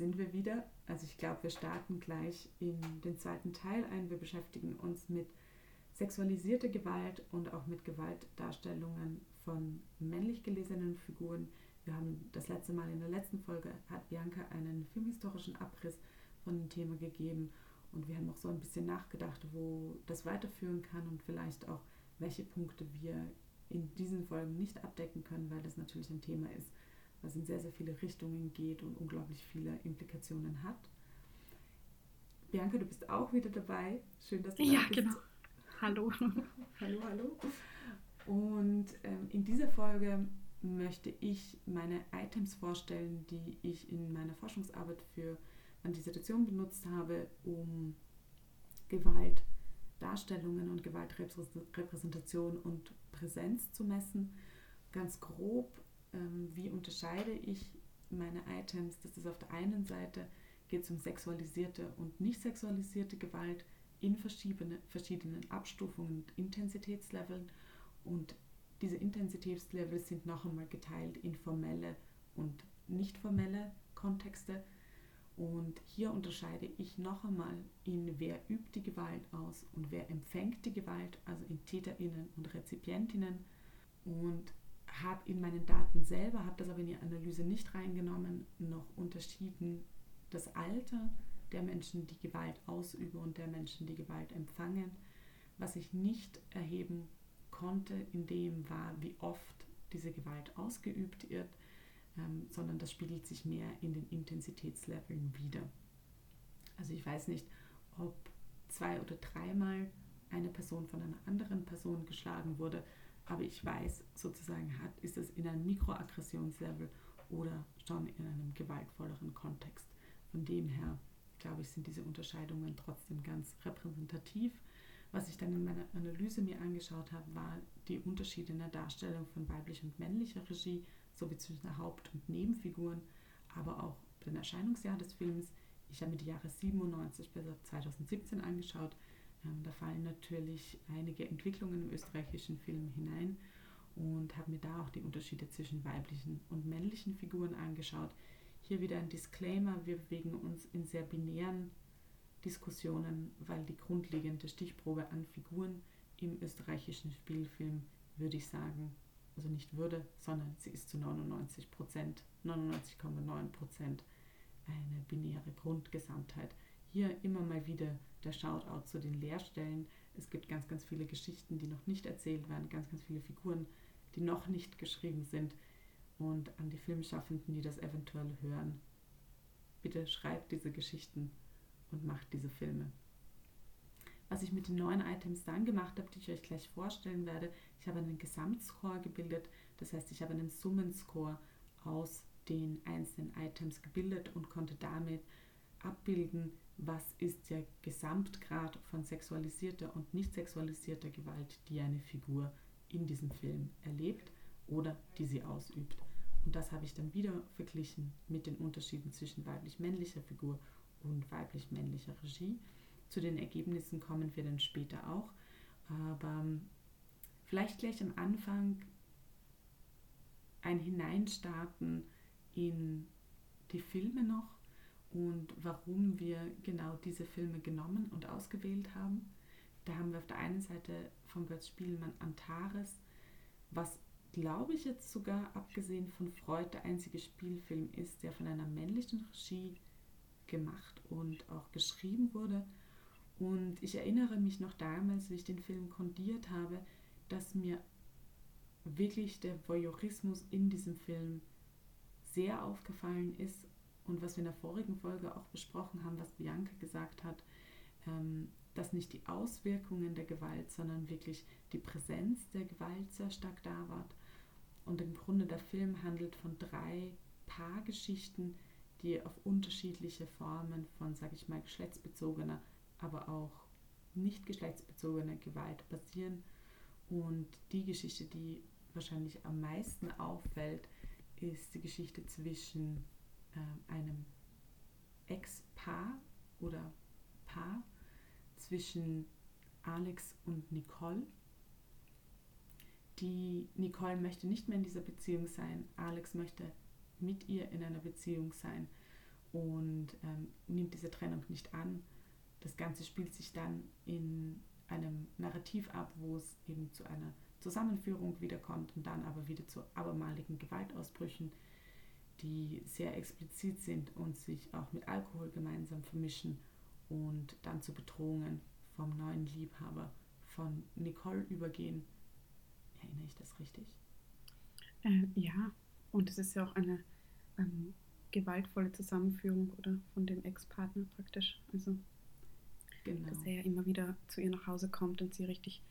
sind wir wieder. Also ich glaube, wir starten gleich in den zweiten Teil ein. Wir beschäftigen uns mit sexualisierter Gewalt und auch mit Gewaltdarstellungen von männlich gelesenen Figuren. Wir haben das letzte Mal in der letzten Folge hat Bianca einen filmhistorischen Abriss von dem Thema gegeben und wir haben auch so ein bisschen nachgedacht, wo das weiterführen kann und vielleicht auch welche Punkte wir in diesen Folgen nicht abdecken können, weil das natürlich ein Thema ist, was in sehr, sehr viele Richtungen geht und unglaublich viele Implikationen hat. Bianca, du bist auch wieder dabei. Schön, dass du ja, da bist. Ja, genau. Hallo. hallo, hallo. Und ähm, in dieser Folge möchte ich meine Items vorstellen, die ich in meiner Forschungsarbeit für meine Dissertation benutzt habe, um Gewaltdarstellungen und Gewaltrepräsentation und Präsenz zu messen. Ganz grob, ähm, wie unterscheide ich meine Items? Das ist auf der einen Seite geht es um sexualisierte und nicht sexualisierte Gewalt in verschiedene, verschiedenen Abstufungen und Intensitätsleveln. Und diese Intensitätslevel sind noch einmal geteilt in formelle und nicht formelle Kontexte. Und hier unterscheide ich noch einmal in wer übt die Gewalt aus und wer empfängt die Gewalt, also in Täterinnen und Rezipientinnen. Und habe in meinen Daten selber, habe das aber in die Analyse nicht reingenommen, noch unterschieden das Alter der Menschen, die Gewalt ausüben und der Menschen, die Gewalt empfangen. Was ich nicht erheben konnte, in dem war, wie oft diese Gewalt ausgeübt wird, ähm, sondern das spiegelt sich mehr in den Intensitätsleveln wieder. Also ich weiß nicht, ob zwei oder dreimal eine Person von einer anderen Person geschlagen wurde, aber ich weiß sozusagen, hat, ist es in einem Mikroaggressionslevel oder schon in einem gewaltvolleren Kontext. Von dem her, glaube ich, sind diese Unterscheidungen trotzdem ganz repräsentativ. Was ich dann in meiner Analyse mir angeschaut habe, war die Unterschiede in der Darstellung von weiblicher und männlicher Regie, sowie zwischen Haupt- und Nebenfiguren, aber auch den Erscheinungsjahr des Films. Ich habe mir die Jahre 97 bis 2017 angeschaut. Ähm, da fallen natürlich einige Entwicklungen im österreichischen Film hinein und habe mir da auch die Unterschiede zwischen weiblichen und männlichen Figuren angeschaut. Hier wieder ein Disclaimer, wir bewegen uns in sehr binären Diskussionen, weil die grundlegende Stichprobe an Figuren im österreichischen Spielfilm, würde ich sagen, also nicht würde, sondern sie ist zu 99 Prozent, 99,9 Prozent eine binäre Grundgesamtheit. Hier immer mal wieder der Shoutout zu den Leerstellen. Es gibt ganz, ganz viele Geschichten, die noch nicht erzählt werden, ganz, ganz viele Figuren, die noch nicht geschrieben sind. Und an die Filmschaffenden, die das eventuell hören, bitte schreibt diese Geschichten und macht diese Filme. Was ich mit den neuen Items dann gemacht habe, die ich euch gleich vorstellen werde, ich habe einen Gesamtscore gebildet. Das heißt, ich habe einen Summenscore aus den einzelnen Items gebildet und konnte damit abbilden, was ist der Gesamtgrad von sexualisierter und nicht sexualisierter Gewalt, die eine Figur in diesem Film erlebt oder die sie ausübt. Und das habe ich dann wieder verglichen mit den Unterschieden zwischen weiblich-männlicher Figur und weiblich-männlicher Regie. Zu den Ergebnissen kommen wir dann später auch. Aber ähm, vielleicht gleich am Anfang ein Hineinstarten in die Filme noch und warum wir genau diese Filme genommen und ausgewählt haben. Da haben wir auf der einen Seite von Götz Spielmann Antares, was glaube ich jetzt sogar abgesehen von Freud der einzige Spielfilm ist, der von einer männlichen Regie gemacht und auch geschrieben wurde. Und ich erinnere mich noch damals, wie ich den Film kondiert habe, dass mir wirklich der Voyeurismus in diesem Film sehr aufgefallen ist und was wir in der vorigen Folge auch besprochen haben, was Bianca gesagt hat, ähm, dass nicht die Auswirkungen der Gewalt, sondern wirklich die Präsenz der Gewalt sehr stark da war. Und im Grunde der Film handelt von drei Paargeschichten, die auf unterschiedliche Formen von, sage ich mal, geschlechtsbezogener aber auch nicht geschlechtsbezogene Gewalt basieren. Und die Geschichte, die wahrscheinlich am meisten auffällt, ist die Geschichte zwischen äh, einem Ex-Paar oder Paar, zwischen Alex und Nicole. Die Nicole möchte nicht mehr in dieser Beziehung sein. Alex möchte mit ihr in einer Beziehung sein. und ähm, nimmt diese Trennung nicht an. Das Ganze spielt sich dann in einem Narrativ ab, wo es eben zu einer Zusammenführung wiederkommt und dann aber wieder zu abermaligen Gewaltausbrüchen, die sehr explizit sind und sich auch mit Alkohol gemeinsam vermischen und dann zu Bedrohungen vom neuen Liebhaber von Nicole übergehen. Erinnere ich das richtig? Äh, ja, und es ist ja auch eine ähm, gewaltvolle Zusammenführung oder von dem Ex-Partner praktisch. Also genau. dass er ja immer wieder zu ihr nach Hause kommt und sie richtig,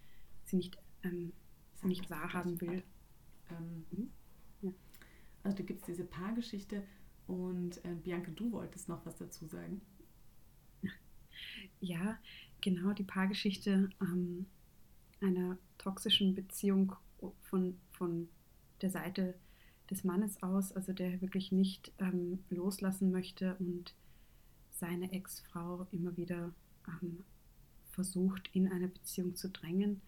sie nicht, ähm, nicht wahrhaben will. Ähm, mhm. Also da gibt es diese Paargeschichte und äh, Bianca, du wolltest noch was dazu sagen. Ja, genau, die Paargeschichte ähm, einer toxischen Beziehung von, von der Seite des Mannes aus, also der wirklich nicht ähm, loslassen möchte und seine Ex-Frau immer wieder ähm, versucht, in eine Beziehung zu drängen.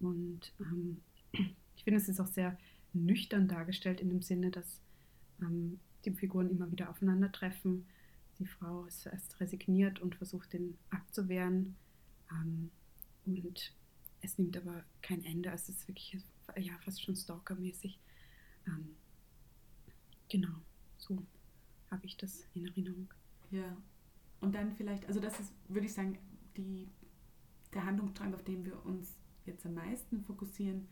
Und ähm, ich finde, es ist auch sehr nüchtern dargestellt in dem Sinne, dass ähm, die Figuren immer wieder aufeinandertreffen. Die Frau ist erst resigniert und versucht, den abzuwehren. Ähm, und es nimmt aber kein Ende. Also es ist wirklich ja, fast schon stalkermäßig. Ähm, genau, so habe ich das in Erinnerung. Ja, und dann vielleicht, also das ist, würde ich sagen, die, der Handlungsstrang, auf den wir uns jetzt am meisten fokussieren.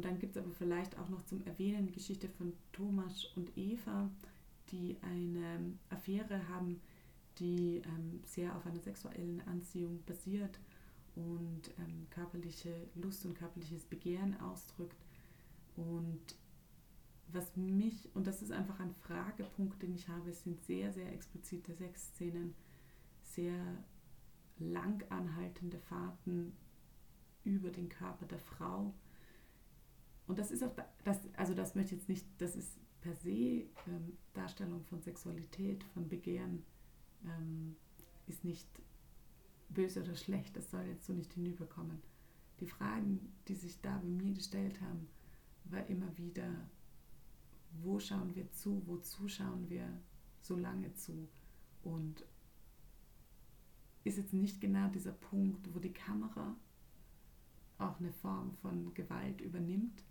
Und dann gibt es aber vielleicht auch noch zum Erwähnen die Geschichte von Thomas und Eva, die eine Affäre haben, die ähm, sehr auf einer sexuellen Anziehung basiert und ähm, körperliche Lust und körperliches Begehren ausdrückt. Und was mich, und das ist einfach ein Fragepunkt, den ich habe, sind sehr, sehr explizite Sexszenen, sehr lang anhaltende Fahrten über den Körper der Frau. Und das ist auch, das, also das möchte ich jetzt nicht, das ist per se ähm, Darstellung von Sexualität, von Begehren, ähm, ist nicht böse oder schlecht, das soll jetzt so nicht hinüberkommen. Die Fragen, die sich da bei mir gestellt haben, war immer wieder, wo schauen wir zu, wozu schauen wir so lange zu und ist jetzt nicht genau dieser Punkt, wo die Kamera auch eine Form von Gewalt übernimmt.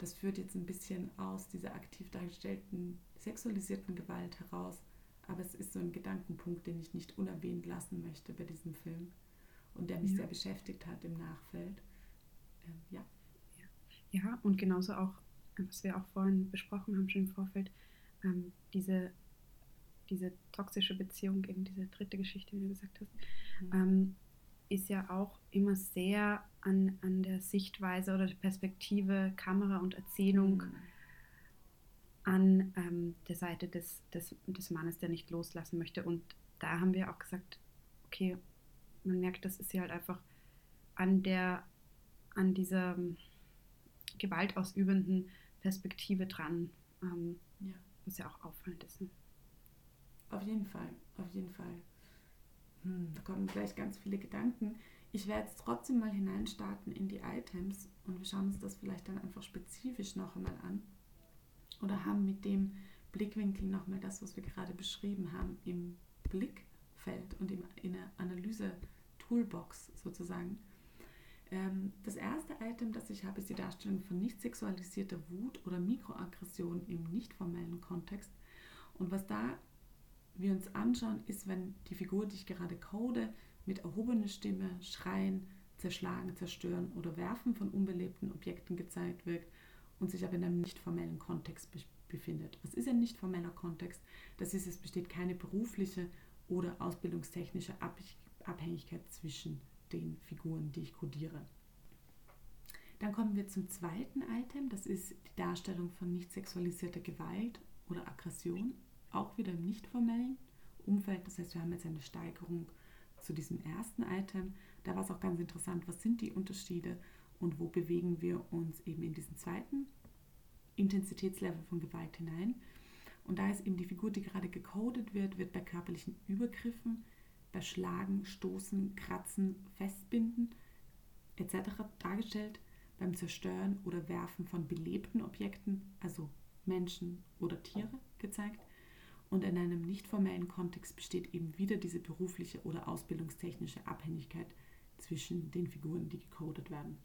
Das führt jetzt ein bisschen aus dieser aktiv dargestellten sexualisierten Gewalt heraus, aber es ist so ein Gedankenpunkt, den ich nicht unerwähnt lassen möchte bei diesem Film und der mich ja. sehr beschäftigt hat im Nachfeld. Ja. ja. Ja, und genauso auch, was wir auch vorhin besprochen haben, schon im Vorfeld, ähm, diese diese toxische Beziehung, eben diese dritte Geschichte, wie du gesagt hast, mhm. ähm, ist ja auch immer sehr an, an der Sichtweise oder der Perspektive, Kamera und Erzählung mhm. an ähm, der Seite des, des, des Mannes, der nicht loslassen möchte. Und da haben wir auch gesagt, okay, man merkt, das ist ja halt einfach an der, an dieser ähm, gewaltausübenden Perspektive dran, ähm, ja. was ja auch auffallend ist. Ne? Auf jeden Fall, auf jeden Fall. Hm, da kommen gleich ganz viele Gedanken. Ich werde jetzt trotzdem mal hineinstarten in die Items und wir schauen uns das vielleicht dann einfach spezifisch noch einmal an. Oder haben mit dem Blickwinkel nochmal das, was wir gerade beschrieben haben, im Blickfeld und in der Analyse-Toolbox sozusagen. Ähm, das erste Item, das ich habe, ist die Darstellung von nicht sexualisierter Wut oder Mikroaggression im nicht formellen Kontext. Und was da wir uns anschauen, ist, wenn die Figur, die ich gerade code, mit erhobener Stimme, Schreien, Zerschlagen, Zerstören oder Werfen von unbelebten Objekten gezeigt wird und sich aber in einem nicht formellen Kontext befindet. Was ist ein nicht formeller Kontext? Das ist, es besteht keine berufliche oder ausbildungstechnische Abhängigkeit zwischen den Figuren, die ich codiere. Dann kommen wir zum zweiten Item, das ist die Darstellung von nicht sexualisierter Gewalt oder Aggression auch wieder im nicht formellen Umfeld. Das heißt, wir haben jetzt eine Steigerung zu diesem ersten Item. Da war es auch ganz interessant, was sind die Unterschiede und wo bewegen wir uns eben in diesen zweiten Intensitätslevel von Gewalt hinein. Und da ist eben die Figur, die gerade gecodet wird, wird bei körperlichen Übergriffen, bei Schlagen, Stoßen, Kratzen, Festbinden etc. dargestellt, beim Zerstören oder Werfen von belebten Objekten, also Menschen oder Tiere, gezeigt Und in einem nicht formellen Kontext besteht eben wieder diese berufliche oder ausbildungstechnische Abhängigkeit zwischen den Figuren, die gecodet werden.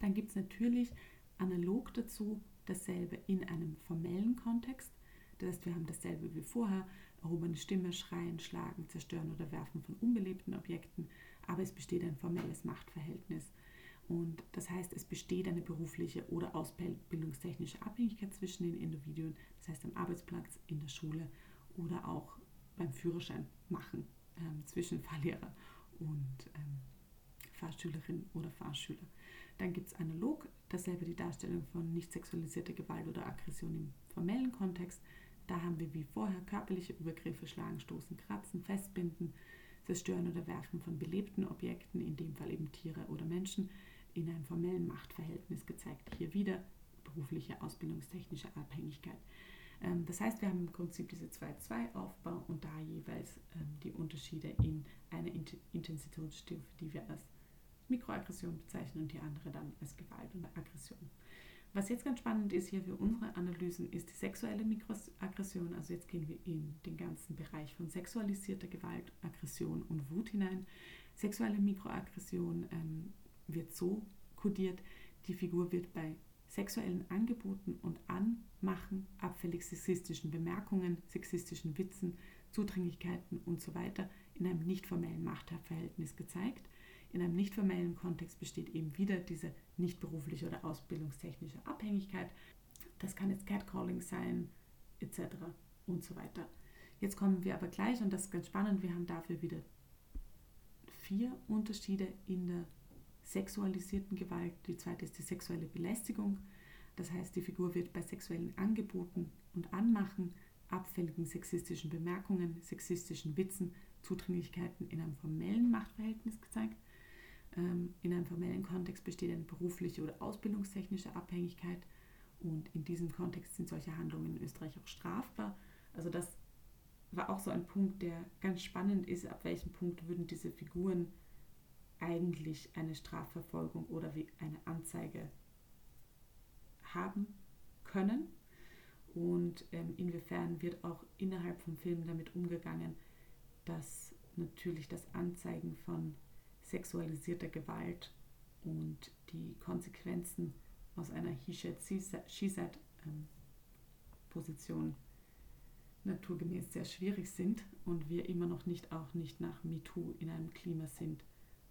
Dann gibt es natürlich analog dazu dasselbe in einem formellen Kontext. Das heißt, wir haben dasselbe wie vorher, erhobene Stimme, Schreien, Schlagen, Zerstören oder Werfen von unbelebten Objekten, aber es besteht ein formelles Machtverhältnis. Und das heißt, es besteht eine berufliche oder ausbildungstechnische Abhängigkeit zwischen den Individuen, das heißt am Arbeitsplatz, in der Schule oder auch beim Führerschein machen ähm, zwischen Fahrlehrer und ähm, Fahrschülerin oder Fahrschüler. Dann gibt es analog dasselbe die Darstellung von nicht sexualisierter Gewalt oder Aggression im formellen Kontext. Da haben wir wie vorher körperliche Übergriffe, Schlagen, Stoßen, Kratzen, Festbinden, Zerstören oder Werfen von belebten Objekten, in dem Fall eben Tiere oder Menschen, in einem formellen Machtverhältnis gezeigt. Hier wieder berufliche, ausbildungstechnische Abhängigkeit. Ähm, das heißt, wir haben im Prinzip diese 2-2-Aufbau und da jeweils ähm, die Unterschiede in einer Intensitätsstufe, die wir als Mikroaggression bezeichnen und die andere dann als Gewalt und Aggression. Was jetzt ganz spannend ist hier für unsere Analysen, ist die sexuelle Mikroaggression. Also jetzt gehen wir in den ganzen Bereich von sexualisierter Gewalt, Aggression und Wut hinein. Sexuelle Mikroaggression ähm, wird so kodiert, die Figur wird bei sexuellen Angeboten und Anmachen, abfällig sexistischen Bemerkungen, sexistischen Witzen, Zudringlichkeiten und so weiter in einem nicht formellen Machtverhältnis gezeigt. In einem nicht formellen Kontext besteht eben wieder diese nicht berufliche oder ausbildungstechnische Abhängigkeit. Das kann jetzt Catcalling sein, etc. und so weiter. Jetzt kommen wir aber gleich, und das ist ganz spannend, wir haben dafür wieder vier Unterschiede in der sexualisierten Gewalt. Die zweite ist die sexuelle Belästigung. Das heißt, die Figur wird bei sexuellen Angeboten und Anmachen, abfälligen sexistischen Bemerkungen, sexistischen Witzen, Zudringlichkeiten in einem formellen Machtverhältnis gezeigt. Ähm, in einem formellen Kontext besteht eine berufliche oder ausbildungstechnische Abhängigkeit und in diesem Kontext sind solche Handlungen in Österreich auch strafbar. Also das war auch so ein Punkt, der ganz spannend ist, ab welchem Punkt würden diese Figuren eigentlich eine Strafverfolgung oder wie eine Anzeige haben können. Und ähm, inwiefern wird auch innerhalb vom Film damit umgegangen, dass natürlich das Anzeigen von sexualisierter Gewalt und die Konsequenzen aus einer He-Said-She-Said-Position ähm, naturgemäß sehr schwierig sind und wir immer noch nicht auch nicht nach MeToo in einem Klima sind,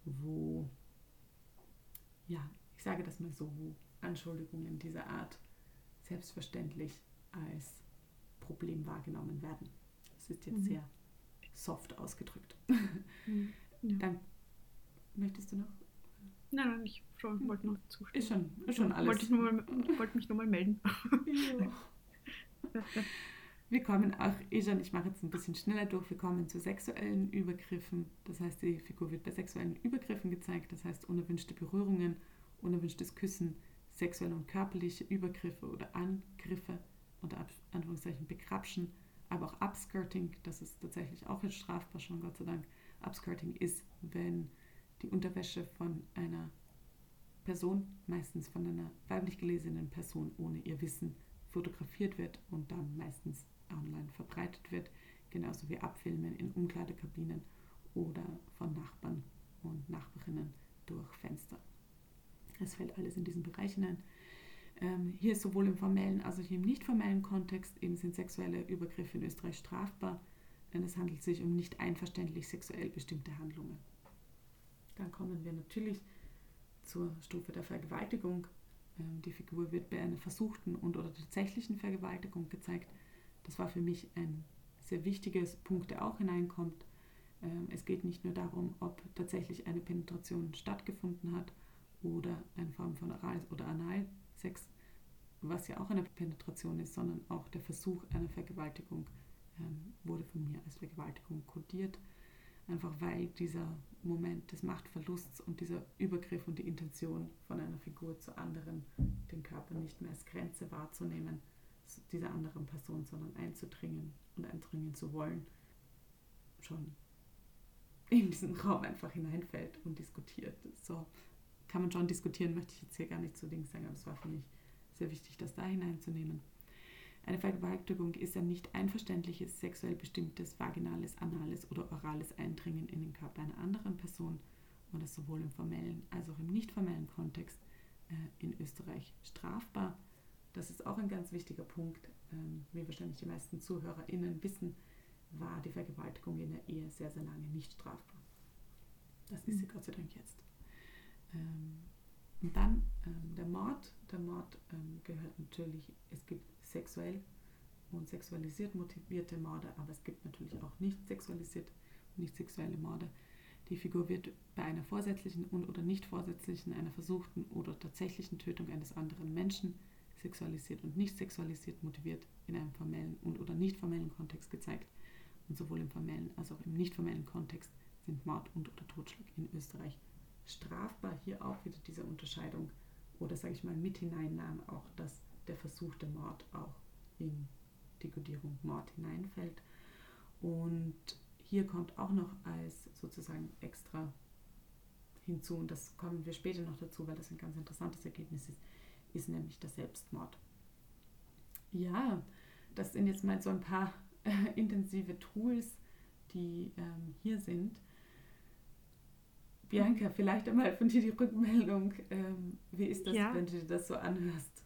wo, ja, ich sage das mal so, wo Anschuldigungen dieser Art selbstverständlich als Problem wahrgenommen werden. Das ist jetzt mhm. sehr soft ausgedrückt. Mhm. Ja. Dann Möchtest du noch? Nein, nein, ich schon, wollte noch zustimmen. Ist schon, ist schon alles. Wollte, ich nur mal, wollte mich nur mal melden. Wir kommen auch, schon, ich mache jetzt ein bisschen schneller durch, wir kommen zu sexuellen Übergriffen. Das heißt, die Figur wird bei sexuellen Übergriffen gezeigt, das heißt unerwünschte Berührungen, unerwünschtes Küssen, sexuelle und körperliche Übergriffe oder Angriffe, unter Anführungszeichen begrapschen, aber auch Upskirting, das ist tatsächlich auch jetzt strafbar schon, Gott sei Dank. Upskirting ist, wenn die Unterwäsche von einer Person, meistens von einer weiblich gelesenen Person ohne ihr Wissen, fotografiert wird und dann meistens online verbreitet wird, genauso wie Abfilmen in Umkleidekabinen oder von Nachbarn und Nachbarinnen durch Fenster. Es fällt alles in diesen Bereich hinein. Ähm, hier ist sowohl im formellen als auch im nicht formellen Kontext eben sind sexuelle Übergriffe in Österreich strafbar, denn es handelt sich um nicht einverständlich sexuell bestimmte Handlungen. Dann kommen wir natürlich zur Stufe der Vergewaltigung. Ähm, die Figur wird bei einer versuchten und oder tatsächlichen Vergewaltigung gezeigt. Das war für mich ein sehr wichtiges Punkt, der auch hineinkommt. Ähm, es geht nicht nur darum, ob tatsächlich eine Penetration stattgefunden hat oder eine Form von Oral- oder Analsex, was ja auch eine Penetration ist, sondern auch der Versuch einer Vergewaltigung ähm, wurde von mir als Vergewaltigung kodiert einfach weil dieser Moment des Machtverlusts und dieser Übergriff und die Intention von einer Figur zu anderen, den Körper nicht mehr als Grenze wahrzunehmen, dieser anderen Person, sondern einzudringen und eindringen zu wollen, schon in diesen Raum einfach hineinfällt und diskutiert. So kann man schon diskutieren, möchte ich jetzt hier gar nicht zu Dings sagen, aber es war für mich sehr wichtig, das da hineinzunehmen. Eine Vergewaltigung ist ein nicht einverständliches, sexuell bestimmtes, vaginales, anales oder orales Eindringen in den Körper einer anderen Person und ist sowohl im formellen als auch im nicht formellen Kontext äh, in Österreich strafbar. Das ist auch ein ganz wichtiger Punkt. Ähm, wie wahrscheinlich die meisten ZuhörerInnen wissen, war die Vergewaltigung in der Ehe sehr, sehr lange nicht strafbar. Das ist sie mhm. Gott sei Dank jetzt. Ähm, und dann ähm, der Mord. Der Mord ähm, gehört natürlich, es gibt sexuell und sexualisiert motivierte Morde, aber es gibt natürlich auch nicht sexualisiert und nicht sexuelle Morde. Die Figur wird bei einer vorsätzlichen und oder nicht vorsätzlichen, einer versuchten oder tatsächlichen Tötung eines anderen Menschen sexualisiert und nicht sexualisiert motiviert in einem formellen und oder nicht formellen Kontext gezeigt. Und sowohl im formellen als auch im nicht formellen Kontext sind Mord und oder Totschlag in Österreich strafbar. Hier auch wieder diese Unterscheidung oder sage ich mal mit hineinnahmen auch, dass der versuchte Mord auch in die Kodierung Mord hineinfällt. Und hier kommt auch noch als sozusagen extra hinzu, und das kommen wir später noch dazu, weil das ein ganz interessantes Ergebnis ist, ist nämlich der Selbstmord. Ja, das sind jetzt mal so ein paar äh, intensive Tools, die ähm, hier sind. Bianca, vielleicht einmal von dir die Rückmeldung. Ähm, wie ist das, ja. wenn du dir das so anhörst?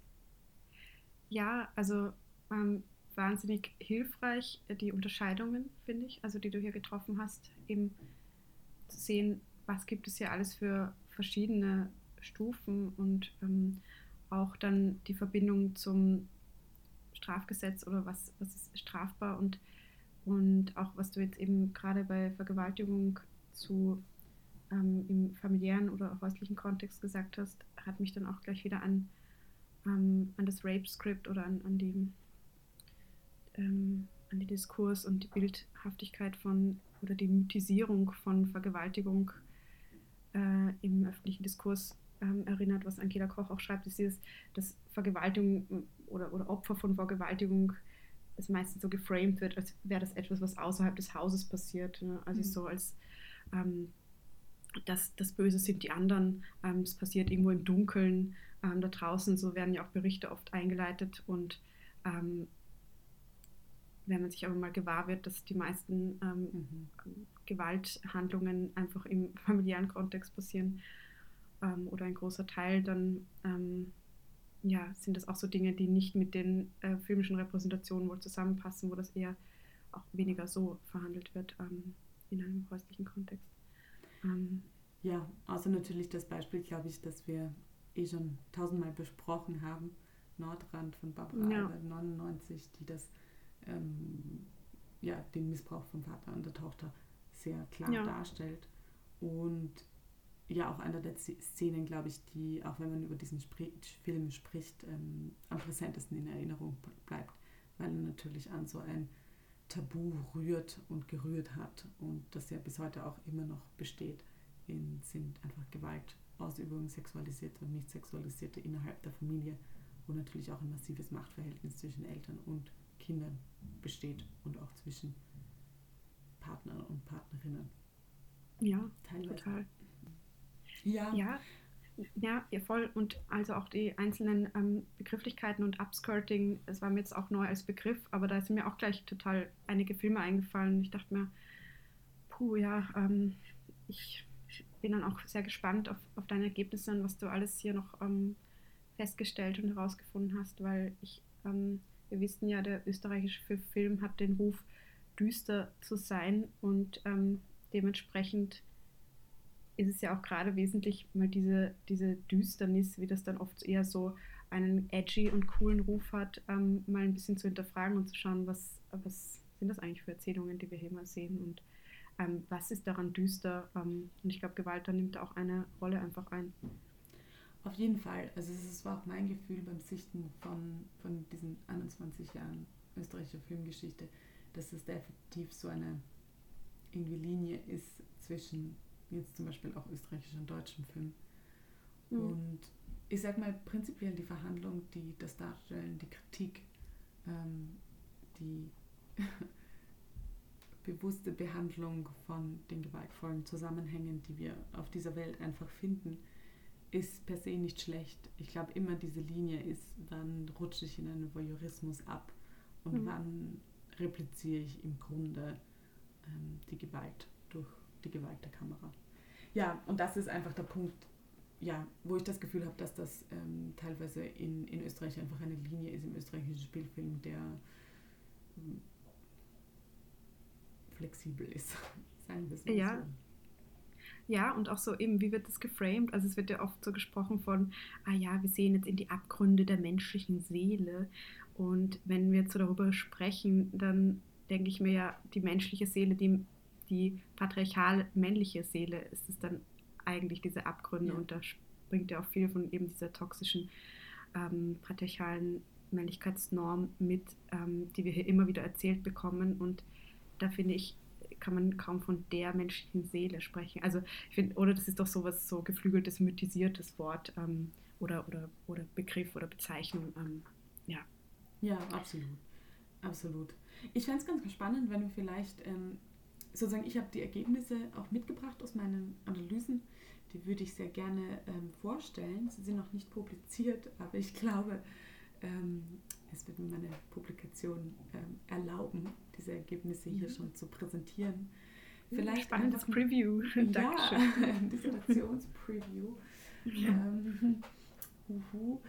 Ja, also ähm, wahnsinnig hilfreich, äh, die Unterscheidungen, finde ich, also die du hier getroffen hast, eben zu sehen, was gibt es hier alles für verschiedene Stufen und ähm, auch dann die Verbindung zum Strafgesetz oder was, was ist strafbar und, und auch was du jetzt eben gerade bei Vergewaltigung zu ähm, im familiären oder häuslichen Kontext gesagt hast, hat mich dann auch gleich wieder an, ähm, an das Rape-Script oder an, an, die, ähm, an den Diskurs und die Bildhaftigkeit von oder die Mythisierung von Vergewaltigung äh, im öffentlichen Diskurs ähm, erinnert, was Angela Koch auch schreibt, ist dieses, dass Vergewaltigung oder, oder Opfer von Vergewaltigung es meistens so geframed wird, als wäre das etwas, was außerhalb des Hauses passiert. Ne? Also mhm. so als ähm, das, das Böse sind die anderen, ähm, es passiert irgendwo im Dunkeln, ähm, da draußen, so werden ja auch Berichte oft eingeleitet und ähm, wenn man sich aber mal gewahr wird, dass die meisten ähm, mhm. Gewalthandlungen einfach im familiären Kontext passieren ähm, oder ein großer Teil, dann ähm, ja, sind das auch so Dinge, die nicht mit den äh, filmischen Repräsentationen wohl zusammenpassen, wo das eher auch weniger so verhandelt wird in einem häuslichen Kontext. Ähm, ja, außer natürlich das Beispiel, glaube ich, das wir eh schon tausendmal besprochen haben, Nordrand von Barbara ja. Albert 99, die das ähm, ja, den Missbrauch vom Vater und der Tochter sehr klar ja. darstellt. Und ja, auch einer der Szenen, glaube ich, die, auch wenn man über diesen Spr Film spricht, ähm, am präsentesten in Erinnerung bleibt, weil er natürlich an so ein Tabu rührt und gerührt hat und das ja bis heute auch immer noch besteht, in, sind einfach Gewaltausübungen, sexualisierte und nicht sexualisierte innerhalb der Familie, wo natürlich auch ein massives Machtverhältnis zwischen Eltern und Kindern besteht und auch zwischen Partnern und Partnerinnen. Ja, Teilweise. total. Ja. ja. Ja, voll. Und also auch die einzelnen ähm, Begrifflichkeiten und Upskirting, das war mir jetzt auch neu als Begriff, aber da sind mir auch gleich total einige Filme eingefallen. Ich dachte mir, puh, ja, ähm, ich bin dann auch sehr gespannt auf, auf deine Ergebnisse und was du alles hier noch ähm, festgestellt und herausgefunden hast, weil ich, ähm, wir wissen ja, der österreichische Film hat den Ruf, düster zu sein und ähm, dementsprechend ist es ja auch gerade wesentlich, mal diese, diese Düsternis, wie das dann oft eher so einen edgy und coolen Ruf hat, ähm, mal ein bisschen zu hinterfragen und zu schauen, was, was sind das eigentlich für Erzählungen, die wir hier mal sehen und ähm, was ist daran düster. Ähm, und ich glaube, Gewalt da nimmt auch eine Rolle einfach ein. Auf jeden Fall. Also es war auch mein Gefühl beim Sichten von, von diesen 21 Jahren österreichischer Filmgeschichte, dass es definitiv so eine irgendwie Linie ist zwischen jetzt zum Beispiel auch österreichischen und deutschen Film. Mhm. Und ich sag mal prinzipiell die Verhandlung, die das darstellen, die Kritik, ähm, die bewusste Behandlung von den gewaltvollen Zusammenhängen, die wir auf dieser Welt einfach finden, ist per se nicht schlecht. Ich glaube immer diese Linie ist, wann rutsche ich in einen Voyeurismus ab und mhm. wann repliziere ich im Grunde ähm, die Gewalt durch die Gewalt der Kamera. Ja, und das ist einfach der Punkt, ja, wo ich das Gefühl habe, dass das ähm, teilweise in, in Österreich einfach eine Linie ist im österreichischen Spielfilm, der ähm, flexibel ist, sagen wir es mal ja. so. Ja, und auch so eben, wie wird das geframed? Also es wird ja oft so gesprochen von, ah ja, wir sehen jetzt in die Abgründe der menschlichen Seele. Und wenn wir jetzt so darüber sprechen, dann denke ich mir ja, die menschliche Seele, die, die patriarchal männliche Seele, ist es dann eigentlich diese Abgründe. Ja. Und da springt ja auch viel von eben dieser toxischen ähm, patriarchalen Männlichkeitsnorm mit, ähm, die wir hier immer wieder erzählt bekommen. Und da finde ich, kann man kaum von der menschlichen Seele sprechen. Also ich finde, oder das ist doch sowas so geflügeltes, mythisiertes Wort ähm, oder, oder, oder Begriff oder Bezeichnung. Ähm, ja. Ja, absolut. Absolut. Ich fände es ganz spannend, wenn wir vielleicht, ähm, sozusagen, ich habe die Ergebnisse auch mitgebracht aus meinen Analysen. Die würde ich sehr gerne ähm, vorstellen. Sie sind noch nicht publiziert, aber ich glaube, ähm, es wird mir meine Publikation ähm, erlauben, diese Ergebnisse hier mhm. schon zu präsentieren. Vielleicht Spannendes Preview. Dankeschön. Ja, Dissertationspreview. Ja. Ähm, uhu.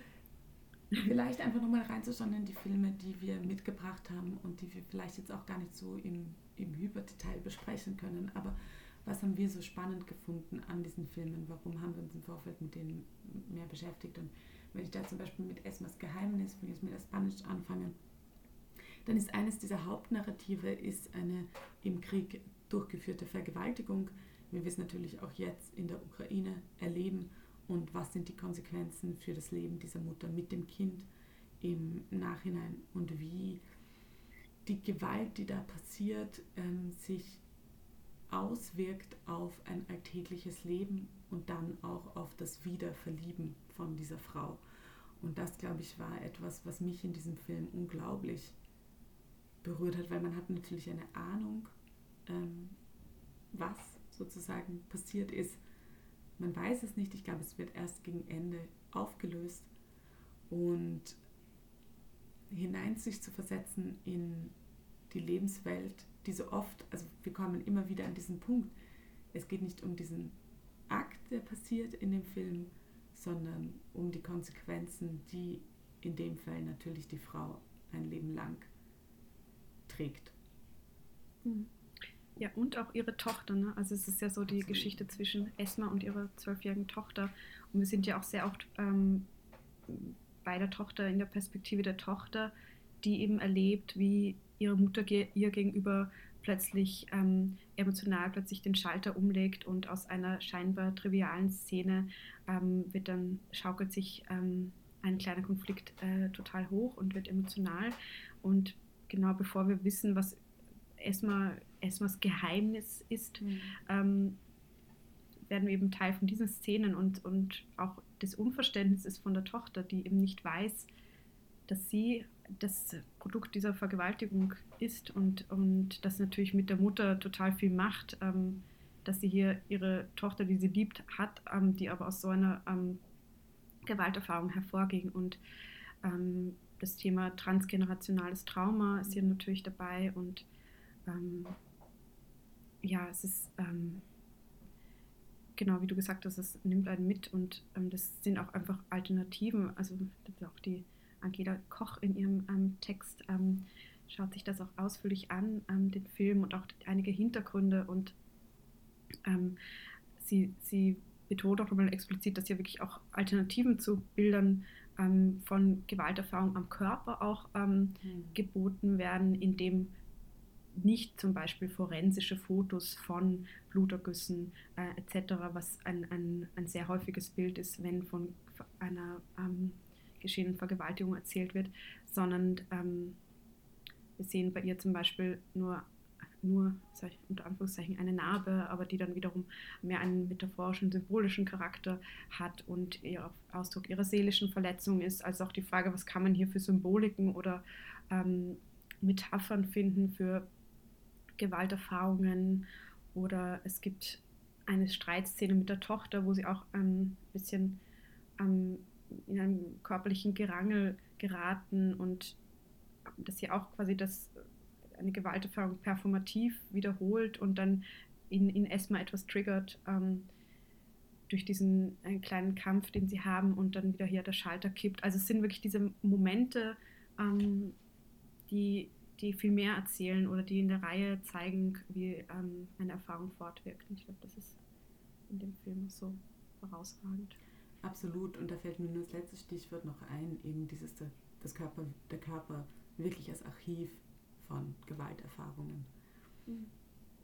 Vielleicht einfach nochmal reinzuschauen in die Filme, die wir mitgebracht haben und die wir vielleicht jetzt auch gar nicht so im, im Hyperdetail besprechen können. Aber was haben wir so spannend gefunden an diesen Filmen? Warum haben wir uns im Vorfeld mit denen mehr beschäftigt? Und wenn ich da zum Beispiel mit Esmas Geheimnis von Jasmina Spanisch anfange, dann ist eines dieser Hauptnarrative ist eine im Krieg durchgeführte Vergewaltigung, wie wir es natürlich auch jetzt in der Ukraine erleben und was sind die Konsequenzen für das Leben dieser Mutter mit dem Kind im Nachhinein und wie die Gewalt, die da passiert, ähm, sich auswirkt auf ein alltägliches Leben und dann auch auf das Wiederverlieben von dieser Frau. Und das, glaube ich, war etwas, was mich in diesem Film unglaublich berührt hat, weil man hat natürlich eine Ahnung, ähm, was sozusagen passiert ist. Man weiß es nicht. Ich glaube, es wird erst gegen Ende aufgelöst. Und hinein sich zu versetzen in die Lebenswelt, die so oft, also wir kommen immer wieder an diesen Punkt, es geht nicht um diesen Akt, der passiert in dem Film, sondern um die Konsequenzen, die in dem Fall natürlich die Frau ein Leben lang trägt. Mhm. Ja, und auch ihre Tochter. Ne? Also es ist ja so die Absolut. Geschichte zwischen Esma und ihrer zwölfjährigen Tochter. Und wir sind ja auch sehr oft ähm, bei der Tochter in der Perspektive der Tochter, die eben erlebt, wie ihre Mutter ihr gegenüber plötzlich ähm, emotional plötzlich den Schalter umlegt und aus einer scheinbar trivialen Szene ähm, wird dann schaukelt sich ähm, ein kleiner Konflikt äh, total hoch und wird emotional und genau bevor wir wissen, was Esma, Esmas Geheimnis ist, mhm. ähm, werden wir eben Teil von diesen Szenen und, und auch des Unverständnisses von der Tochter, die eben nicht weiß, dass sie das Produkt dieser Vergewaltigung ist und, und das natürlich mit der Mutter total viel macht, ähm, dass sie hier ihre Tochter, die sie liebt, hat, ähm, die aber aus so einer ähm, Gewalterfahrung hervorging. Und ähm, das Thema transgenerationales Trauma ist hier natürlich dabei und ähm, ja, es ist ähm, genau wie du gesagt hast, es nimmt einen mit und das sind auch einfach Alternativen, also das ist auch die Angela Koch in ihrem ähm, Text ähm, schaut sich das auch ausführlich an, ähm, den Film und auch einige Hintergründe und ähm, sie, sie betont auch nochmal explizit, dass ja wirklich auch Alternativen zu Bildern ähm, von Gewalterfahrung am Körper auch mhm. geboten werden, indem nicht zum Beispiel forensische Fotos von Blutergüssen äh, etc., was ein, ein, ein sehr häufiges Bild ist, wenn von einer ähm, geschehenen Vergewaltigung erzählt wird, sondern ähm, wir sehen bei ihr zum Beispiel nur, nur ich, unter Anführungszeichen eine Narbe, aber die dann wiederum mehr einen metaphorischen, symbolischen Charakter hat und ihr Ausdruck ihrer seelischen Verletzung ist. Also auch die Frage, was kann man hier für Symboliken oder ähm, Metaphern finden für Gewalterfahrungen oder es gibt eine Streitszene mit der Tochter, wo sie auch ein bisschen ähm, in einem körperlichen Gerangel geraten und dass sie auch quasi das, eine Gewalterfahrung performativ wiederholt und dann in, in Esma etwas triggert ähm, durch diesen einen kleinen Kampf, den sie haben und dann wieder hier der Schalter kippt. Also es sind wirklich diese Momente, ähm, die, die viel mehr erzählen oder die in der Reihe zeigen, wie ähm, eine Erfahrung fortwirkt. Und ich glaube, das ist in dem Film so herausragend. Absolut. Und da fällt mir nur das letzte Stichwort noch ein, eben dieses, das Körper, der Körper wirklich als Archiv von Gewalterfahrungen. Mhm.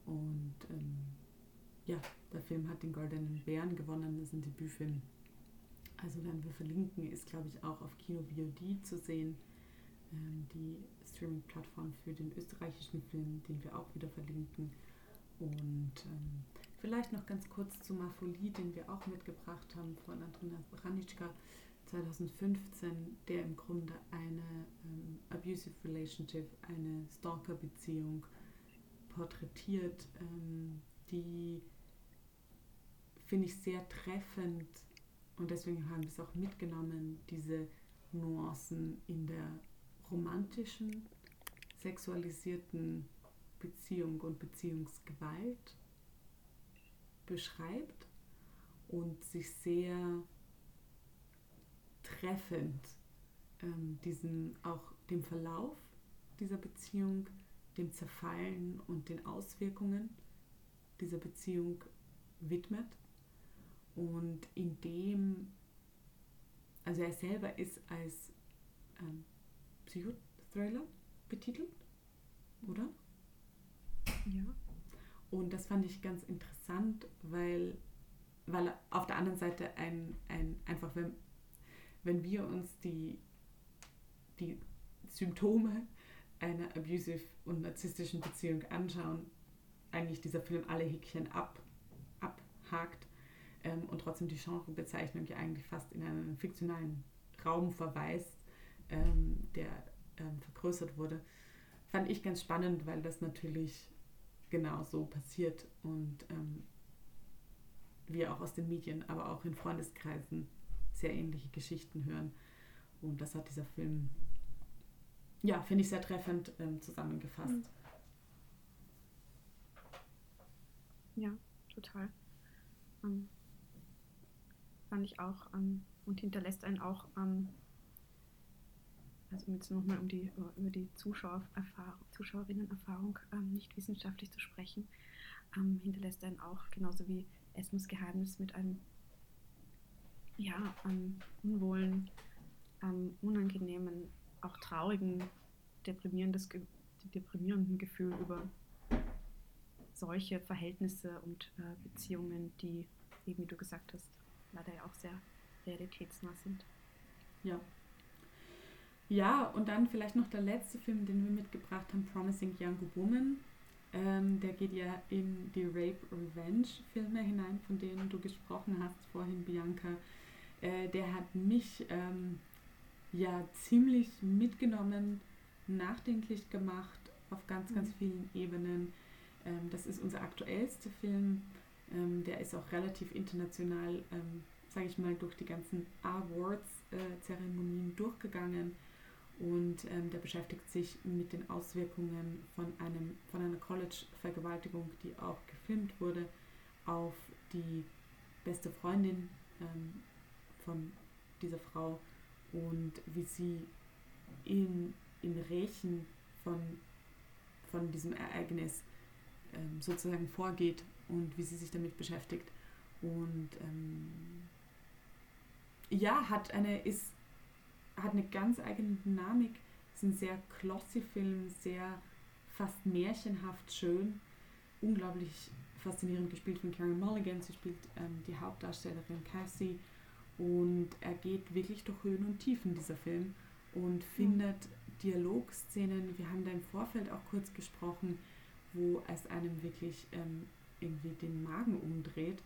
Und ähm, ja, der Film hat den Goldenen Bären gewonnen, das ist ein Debütfilm. Also werden wir verlinken, ist glaube ich auch auf Kino VOD zu sehen. Ähm, die Streaming-Plattform für den österreichischen Film, den wir auch wieder verlinken. Und ähm, vielleicht noch ganz kurz zu Mafolie, den wir auch mitgebracht haben von Andrina Branitschka 2015, der im Grunde eine ähm, abusive relationship, eine Stalker-Beziehung porträtiert, ähm, die finde ich sehr treffend und deswegen haben wir es auch mitgenommen, diese Nuancen in der romantischen, sexualisierten Beziehung und Beziehungsgewalt beschreibt und sich sehr treffend ähm, diesen auch dem Verlauf dieser Beziehung, dem Zerfallen und den Auswirkungen dieser Beziehung widmet. Und in dem, also er selber ist als ähm, Psychothriller betitelt, oder? Ja. Und das fand ich ganz interessant, weil, weil auf der anderen Seite ein, ein einfach, wenn, wenn wir uns die, die Symptome einer abusive und narzisstischen Beziehung anschauen, eigentlich dieser Film alle Häkchen ab, abhakt ähm, und trotzdem die Genrebezeichnung ja eigentlich fast in einen fiktionalen Raum verweist, ähm, der ähm, vergrößert wurde, fand ich ganz spannend, weil das natürlich genau so passiert und ähm, wir auch aus den Medien, aber auch in Freundeskreisen sehr ähnliche Geschichten hören. Und das hat dieser Film, ja, finde ich sehr treffend ähm, zusammengefasst. Ja, total. Ähm, fand ich auch ähm, und hinterlässt einen auch, also jetzt nochmal um die, über die Zuschauererfahrung, Zuschauerinnenerfahrung ähm, nicht wissenschaftlich zu sprechen, ähm, hinterlässt einen auch genauso wie Esmus Geheimnis mit einem ja, unwohlen, ähm, unangenehmen, auch traurigen, deprimierendes, deprimierenden Gefühl über solche Verhältnisse und äh, Beziehungen, die, eben wie du gesagt hast, leider ja auch sehr realitätsnah sind. Ja. Ja, und dann vielleicht noch der letzte Film, den wir mitgebracht haben, Promising Young Woman. Ähm, der geht ja in die Rape-Revenge-Filme hinein, von denen du gesprochen hast vorhin, Bianca. Äh, der hat mich ähm, ja ziemlich mitgenommen, nachdenklich gemacht auf ganz, ganz mhm. vielen Ebenen. Ähm, das ist unser aktuellster Film. Ähm, der ist auch relativ international, ähm, sage ich mal, durch die ganzen Awards-Zeremonien äh, durchgegangen. Und ähm, der beschäftigt sich mit den Auswirkungen von, einem, von einer College-Vergewaltigung, die auch gefilmt wurde, auf die beste Freundin ähm, von dieser Frau und wie sie in, in Rächen von, von diesem Ereignis ähm, sozusagen vorgeht und wie sie sich damit beschäftigt. Und ähm, ja, hat eine, ist, hat eine ganz eigene Dynamik. Ist ein sehr glossy Film, sehr fast märchenhaft schön, unglaublich faszinierend gespielt von Karen Mulligan. Sie spielt ähm, die Hauptdarstellerin Cassie und er geht wirklich durch Höhen und Tiefen, dieser Film, und findet Dialogszenen. Wir haben da im Vorfeld auch kurz gesprochen, wo es einem wirklich ähm, irgendwie den Magen umdreht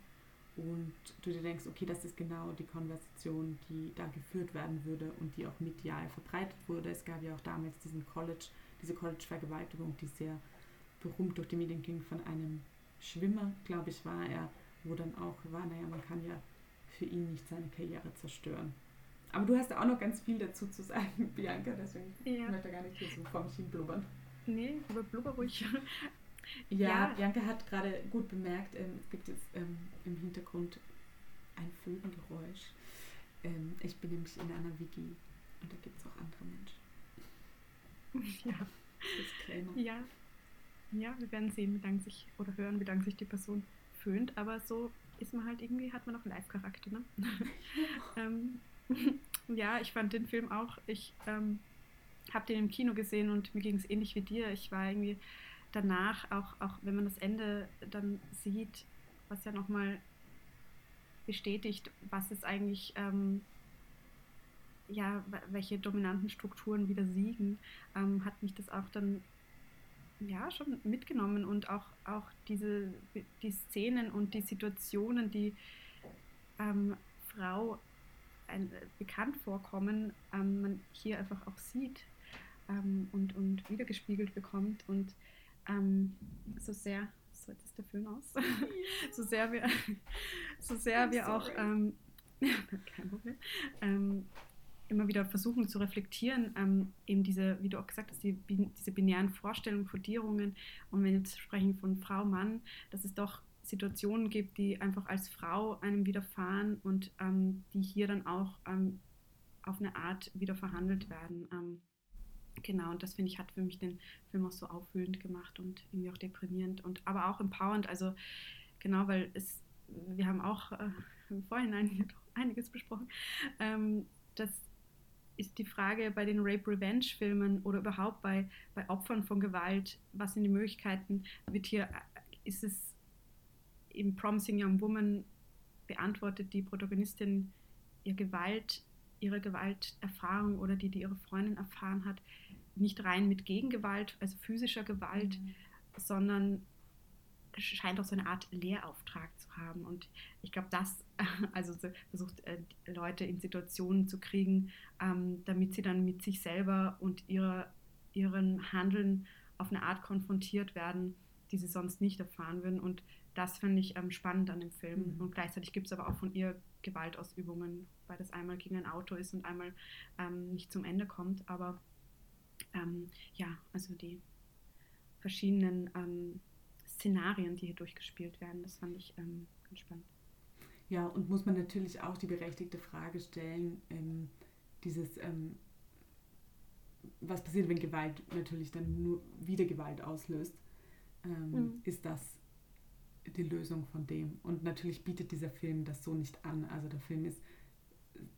und du dir denkst, okay, das ist genau die Konversation, die da geführt werden würde und die auch medial verbreitet wurde. Es gab ja auch damals diesen College, diese College-Vergewaltigung, die sehr berühmt durch die Medien ging von einem Schwimmer, glaube ich, war er, wo dann auch war, naja, man kann ja für ihn nicht seine Karriere zerstören. aber du hast auch noch ganz viel dazu zu sagen, Bianca, deswegen ja. möchte ich gar nicht hier so vor mich hin blubbern. Nee, aber blubber ruhig. Ja, ja, Bianca hat gerade gut bemerkt, ähm, es gibt jetzt ähm, im Hintergrund ein Vögelgeräusch. Ähm, ich bin nämlich in einer WG und da gibt es auch andere Menschen. Ja. Disclaimer. Ja. Ja, wir werden sehen, wie lange sich oder hören, wie lange sich die Person föhnt, aber so ist man halt irgendwie, hat man auch Live-Charakter, ne? ähm, ja, ich fand den Film auch, ich ähm, habe den im Kino gesehen und mir ging es ähnlich wie dir. Ich war irgendwie danach, auch, auch wenn man das Ende dann sieht, was ja nochmal bestätigt, was es eigentlich, ähm, ja, welche dominanten Strukturen wieder siegen, ähm, hat mich das auch dann ja schon mitgenommen und auch, auch diese die Szenen und die Situationen, die ähm, Frau ein, äh, bekannt vorkommen, ähm, man hier einfach auch sieht ähm, und, und wiedergespiegelt bekommt und ähm, so sehr, so jetzt ist der Film aus, so sehr wir, so sehr wir auch, ähm, kein Problem, ähm, immer wieder versuchen zu reflektieren, ähm, eben diese, wie du auch gesagt hast, die, diese binären Vorstellungen, Kodierungen und wenn wir jetzt sprechen von Frau, Mann, dass es doch Situationen gibt, die einfach als Frau einem widerfahren und ähm, die hier dann auch ähm, auf eine Art wieder verhandelt werden. Genau, und das finde ich, hat für mich den Film auch so aufwühlend gemacht und irgendwie auch deprimierend und aber auch empowernd. Also genau, weil es, wir haben auch äh, im Vorhinein einiges besprochen. Ähm, das ist die Frage bei den Rape-Revenge-Filmen oder überhaupt bei, bei Opfern von Gewalt, was sind die Möglichkeiten? Wird hier, ist es im Promising Young Woman beantwortet die Protagonistin ihr Gewalt, ihre Gewalterfahrung oder die, die ihre Freundin erfahren hat, nicht rein mit Gegengewalt, also physischer Gewalt, mhm. sondern scheint auch so eine Art Lehrauftrag zu haben. Und ich glaube, das, also versucht äh, Leute in Situationen zu kriegen, ähm, damit sie dann mit sich selber und ihrer, ihren Handeln auf eine Art konfrontiert werden, die sie sonst nicht erfahren würden. Und das finde ich ähm, spannend an dem Film. Mhm. Und gleichzeitig gibt es aber auch von ihr Gewaltausübungen, weil das einmal gegen ein Auto ist und einmal ähm, nicht zum Ende kommt. Aber ähm, ja, also die verschiedenen ähm, Szenarien, die hier durchgespielt werden, das fand ich ähm, ganz spannend. Ja, und muss man natürlich auch die berechtigte Frage stellen, ähm, dieses, was passiert, wenn Gewalt natürlich dann nur wieder Gewalt auslöst? Mhm. Ist das die Lösung von dem. Und natürlich bietet dieser Film das so nicht an. Also der Film ist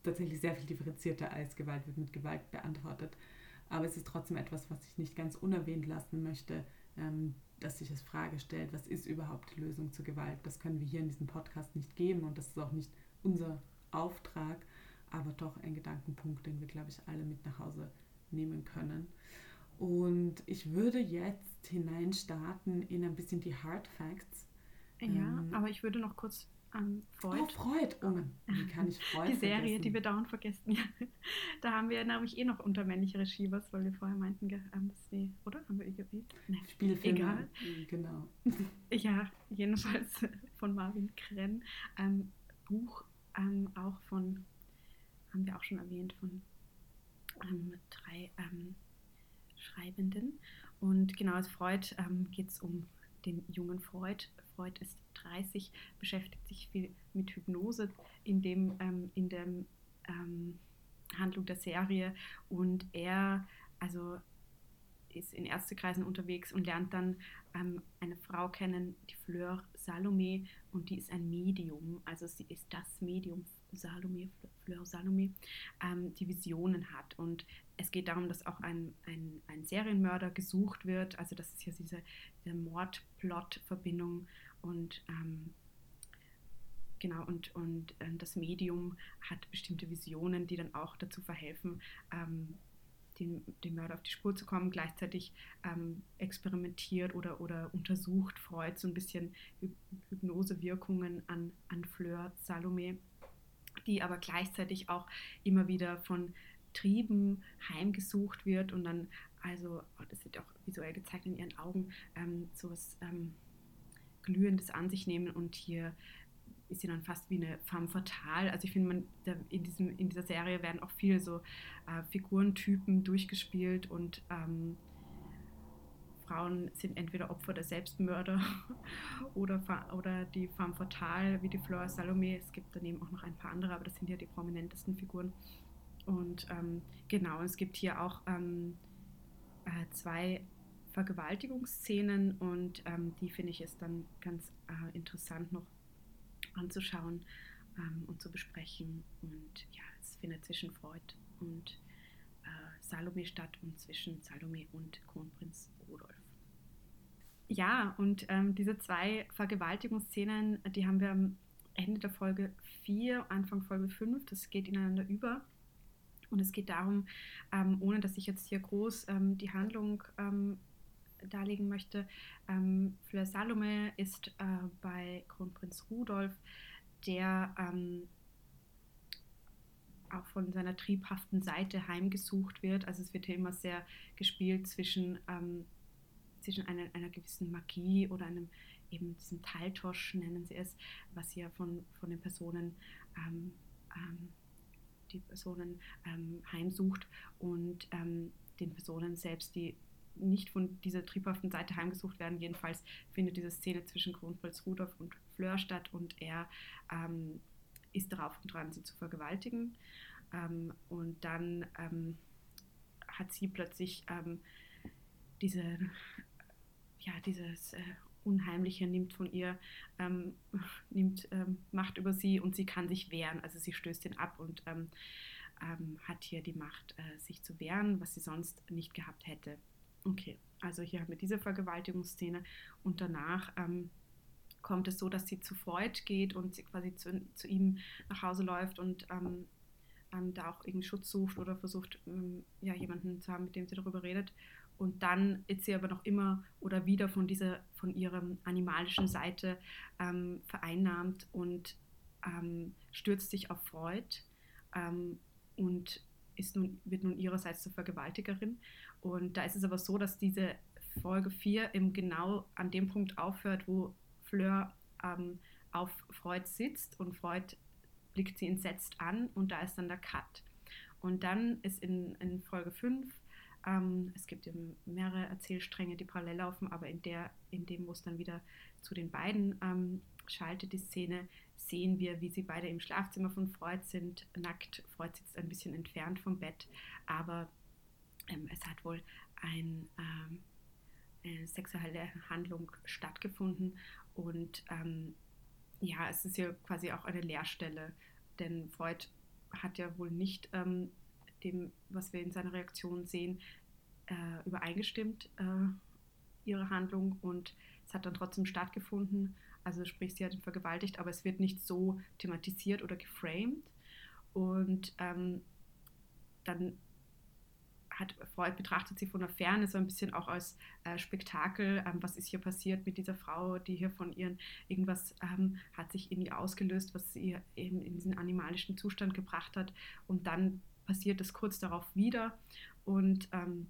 tatsächlich sehr viel differenzierter als Gewalt wird mit Gewalt beantwortet. Aber es ist trotzdem etwas, was ich nicht ganz unerwähnt lassen möchte, ähm, dass sich als Frage stellt, was ist überhaupt die Lösung zur Gewalt? Das können wir hier in diesem Podcast nicht geben und das ist auch nicht unser Auftrag, aber doch ein Gedankenpunkt, den wir, glaube ich, alle mit nach Hause nehmen können. Und ich würde jetzt hineinstarten in ein bisschen die Hard Facts ja, ähm, aber ich würde noch kurz an Freud. Oh, Freud. Oh, wie kann ich Freud Die Serie, vergessen? die wir dauernd vergessen. Ja. Da haben wir nämlich eh noch unter männliche Regie was, weil wir vorher meinten, ähm, dass wir, oder? Haben wir irgendwie? Nee. Spielfilme. Egal. Mhm, genau. Ja, jedenfalls von Marvin Krenn. Ähm, Buch ähm, auch von, haben wir auch schon erwähnt, von ähm, drei ähm, Schreibenden. Und genau als Freud ähm, geht es um den jungen Freud. Freud ist 30, beschäftigt sich viel mit Hypnose in dem, ähm, in der ähm, Handlung der Serie. Und er, also ist in Ärztekreisen unterwegs und lernt dann ähm, eine Frau kennen, die Fleur Salome, und die ist ein Medium, also sie ist das Medium Salome, Fleur Salome, ähm, die Visionen hat. Und es geht darum, dass auch ein, ein, ein Serienmörder gesucht wird, also das ist ja diese, diese Mordplot-Verbindung und ähm, Genau, und, und äh, das Medium hat bestimmte Visionen, die dann auch dazu verhelfen, ähm, den, dem Mörder auf die Spur zu kommen. Gleichzeitig ähm, experimentiert oder, oder untersucht Freud so ein bisschen Hypnosewirkungen an, an Fleur Salome, die aber gleichzeitig auch immer wieder von Trieben heimgesucht wird und dann, also, oh, das wird auch visuell gezeigt in ihren Augen, ähm, so was ähm, Glühendes an sich nehmen und hier ist sie dann fast wie eine femme fatale. Also ich finde, in, diesem, in dieser Serie werden auch viele so äh, Figurentypen durchgespielt und ähm, Frauen sind entweder Opfer der Selbstmörder oder, oder die femme fatale, wie die Flora Salome. Es gibt daneben auch noch ein paar andere, aber das sind ja die prominentesten Figuren. Und ähm, genau, es gibt hier auch ähm, äh, zwei Vergewaltigungsszenen und ähm, die finde ich ist dann ganz äh, interessant noch anzuschauen ähm, und zu besprechen. Und ja, es findet zwischen Freud und äh, Salome statt und zwischen Salome und Kronprinz Rudolf. Ja, und ähm, diese zwei Vergewaltigungsszenen, die haben wir am Ende der Folge 4, Anfang Folge 5, das geht ineinander über. Und es geht darum, ähm, ohne dass ich jetzt hier groß ähm, die Handlung ähm, darlegen möchte, ähm, Fleur Salome ist äh, bei Kronprinz Rudolf, der ähm, auch von seiner triebhaften Seite heimgesucht wird. Also es wird hier immer sehr gespielt zwischen ähm, zwischen einer, einer gewissen Magie oder einem eben diesem Teiltosch nennen sie es, was hier von, von den Personen ähm, ähm, die Personen ähm, heimsucht und ähm, den Personen selbst, die nicht von dieser triebhaften Seite heimgesucht werden. Jedenfalls findet diese Szene zwischen Kronprinz Rudolf und Fleur statt und er ähm, ist darauf und dran, sie zu vergewaltigen. Ähm, und dann hat sie plötzlich diese ja, dieses äh, Unheimliche nimmt von ihr, ähm, nimmt ähm, Macht über sie und sie kann sich wehren. Also sie stößt ihn ab und ähm, ähm, hat hier die Macht, äh, sich zu wehren, was sie sonst nicht gehabt hätte. Okay, also hier haben wir diese Vergewaltigungsszene und danach ähm, kommt es so, dass sie zu Freud geht und sie quasi zu, zu ihm nach Hause läuft und ähm, da auch irgendwie Schutz sucht oder versucht, ja, jemanden zu haben, mit dem sie darüber redet. Und dann ist sie aber noch immer oder wieder von dieser, von ihrer animalischen Seite ähm, vereinnahmt und ähm, stürzt sich auf Freud ähm, und ist nun, wird nun ihrerseits zur Vergewaltigerin. Und da ist es aber so, dass diese Folge 4 eben genau an dem Punkt aufhört, wo Fleur ähm, auf Freud sitzt und Freud blickt sie entsetzt an und da ist dann der Cut. Und dann ist in, in Folge 5 ähm, es gibt eben mehrere Erzählstränge, die parallel laufen, aber in, der, in dem, wo es dann wieder zu den beiden ähm, schaltet, die Szene, sehen wir, wie sie beide im Schlafzimmer von Freud sind, nackt. Freud sitzt ein bisschen entfernt vom Bett, aber ähm, es hat wohl ein, ähm, eine sexuelle Handlung stattgefunden und ähm, ja, es ist ja quasi auch eine Leerstelle, denn Freud hat ja wohl nicht ähm, dem, was wir in seiner Reaktion sehen, äh, übereingestimmt, äh, ihre Handlung. Und es hat dann trotzdem stattgefunden. Also sprich, sie hat ihn vergewaltigt, aber es wird nicht so thematisiert oder geframed. Und ähm, dann hat Freud betrachtet sie von der Ferne so ein bisschen auch als äh, Spektakel. Ähm, was ist hier passiert mit dieser Frau, die hier von ihren irgendwas ähm, hat sich ihr ausgelöst, was sie eben in diesen animalischen Zustand gebracht hat. Und dann passiert es kurz darauf wieder und ähm,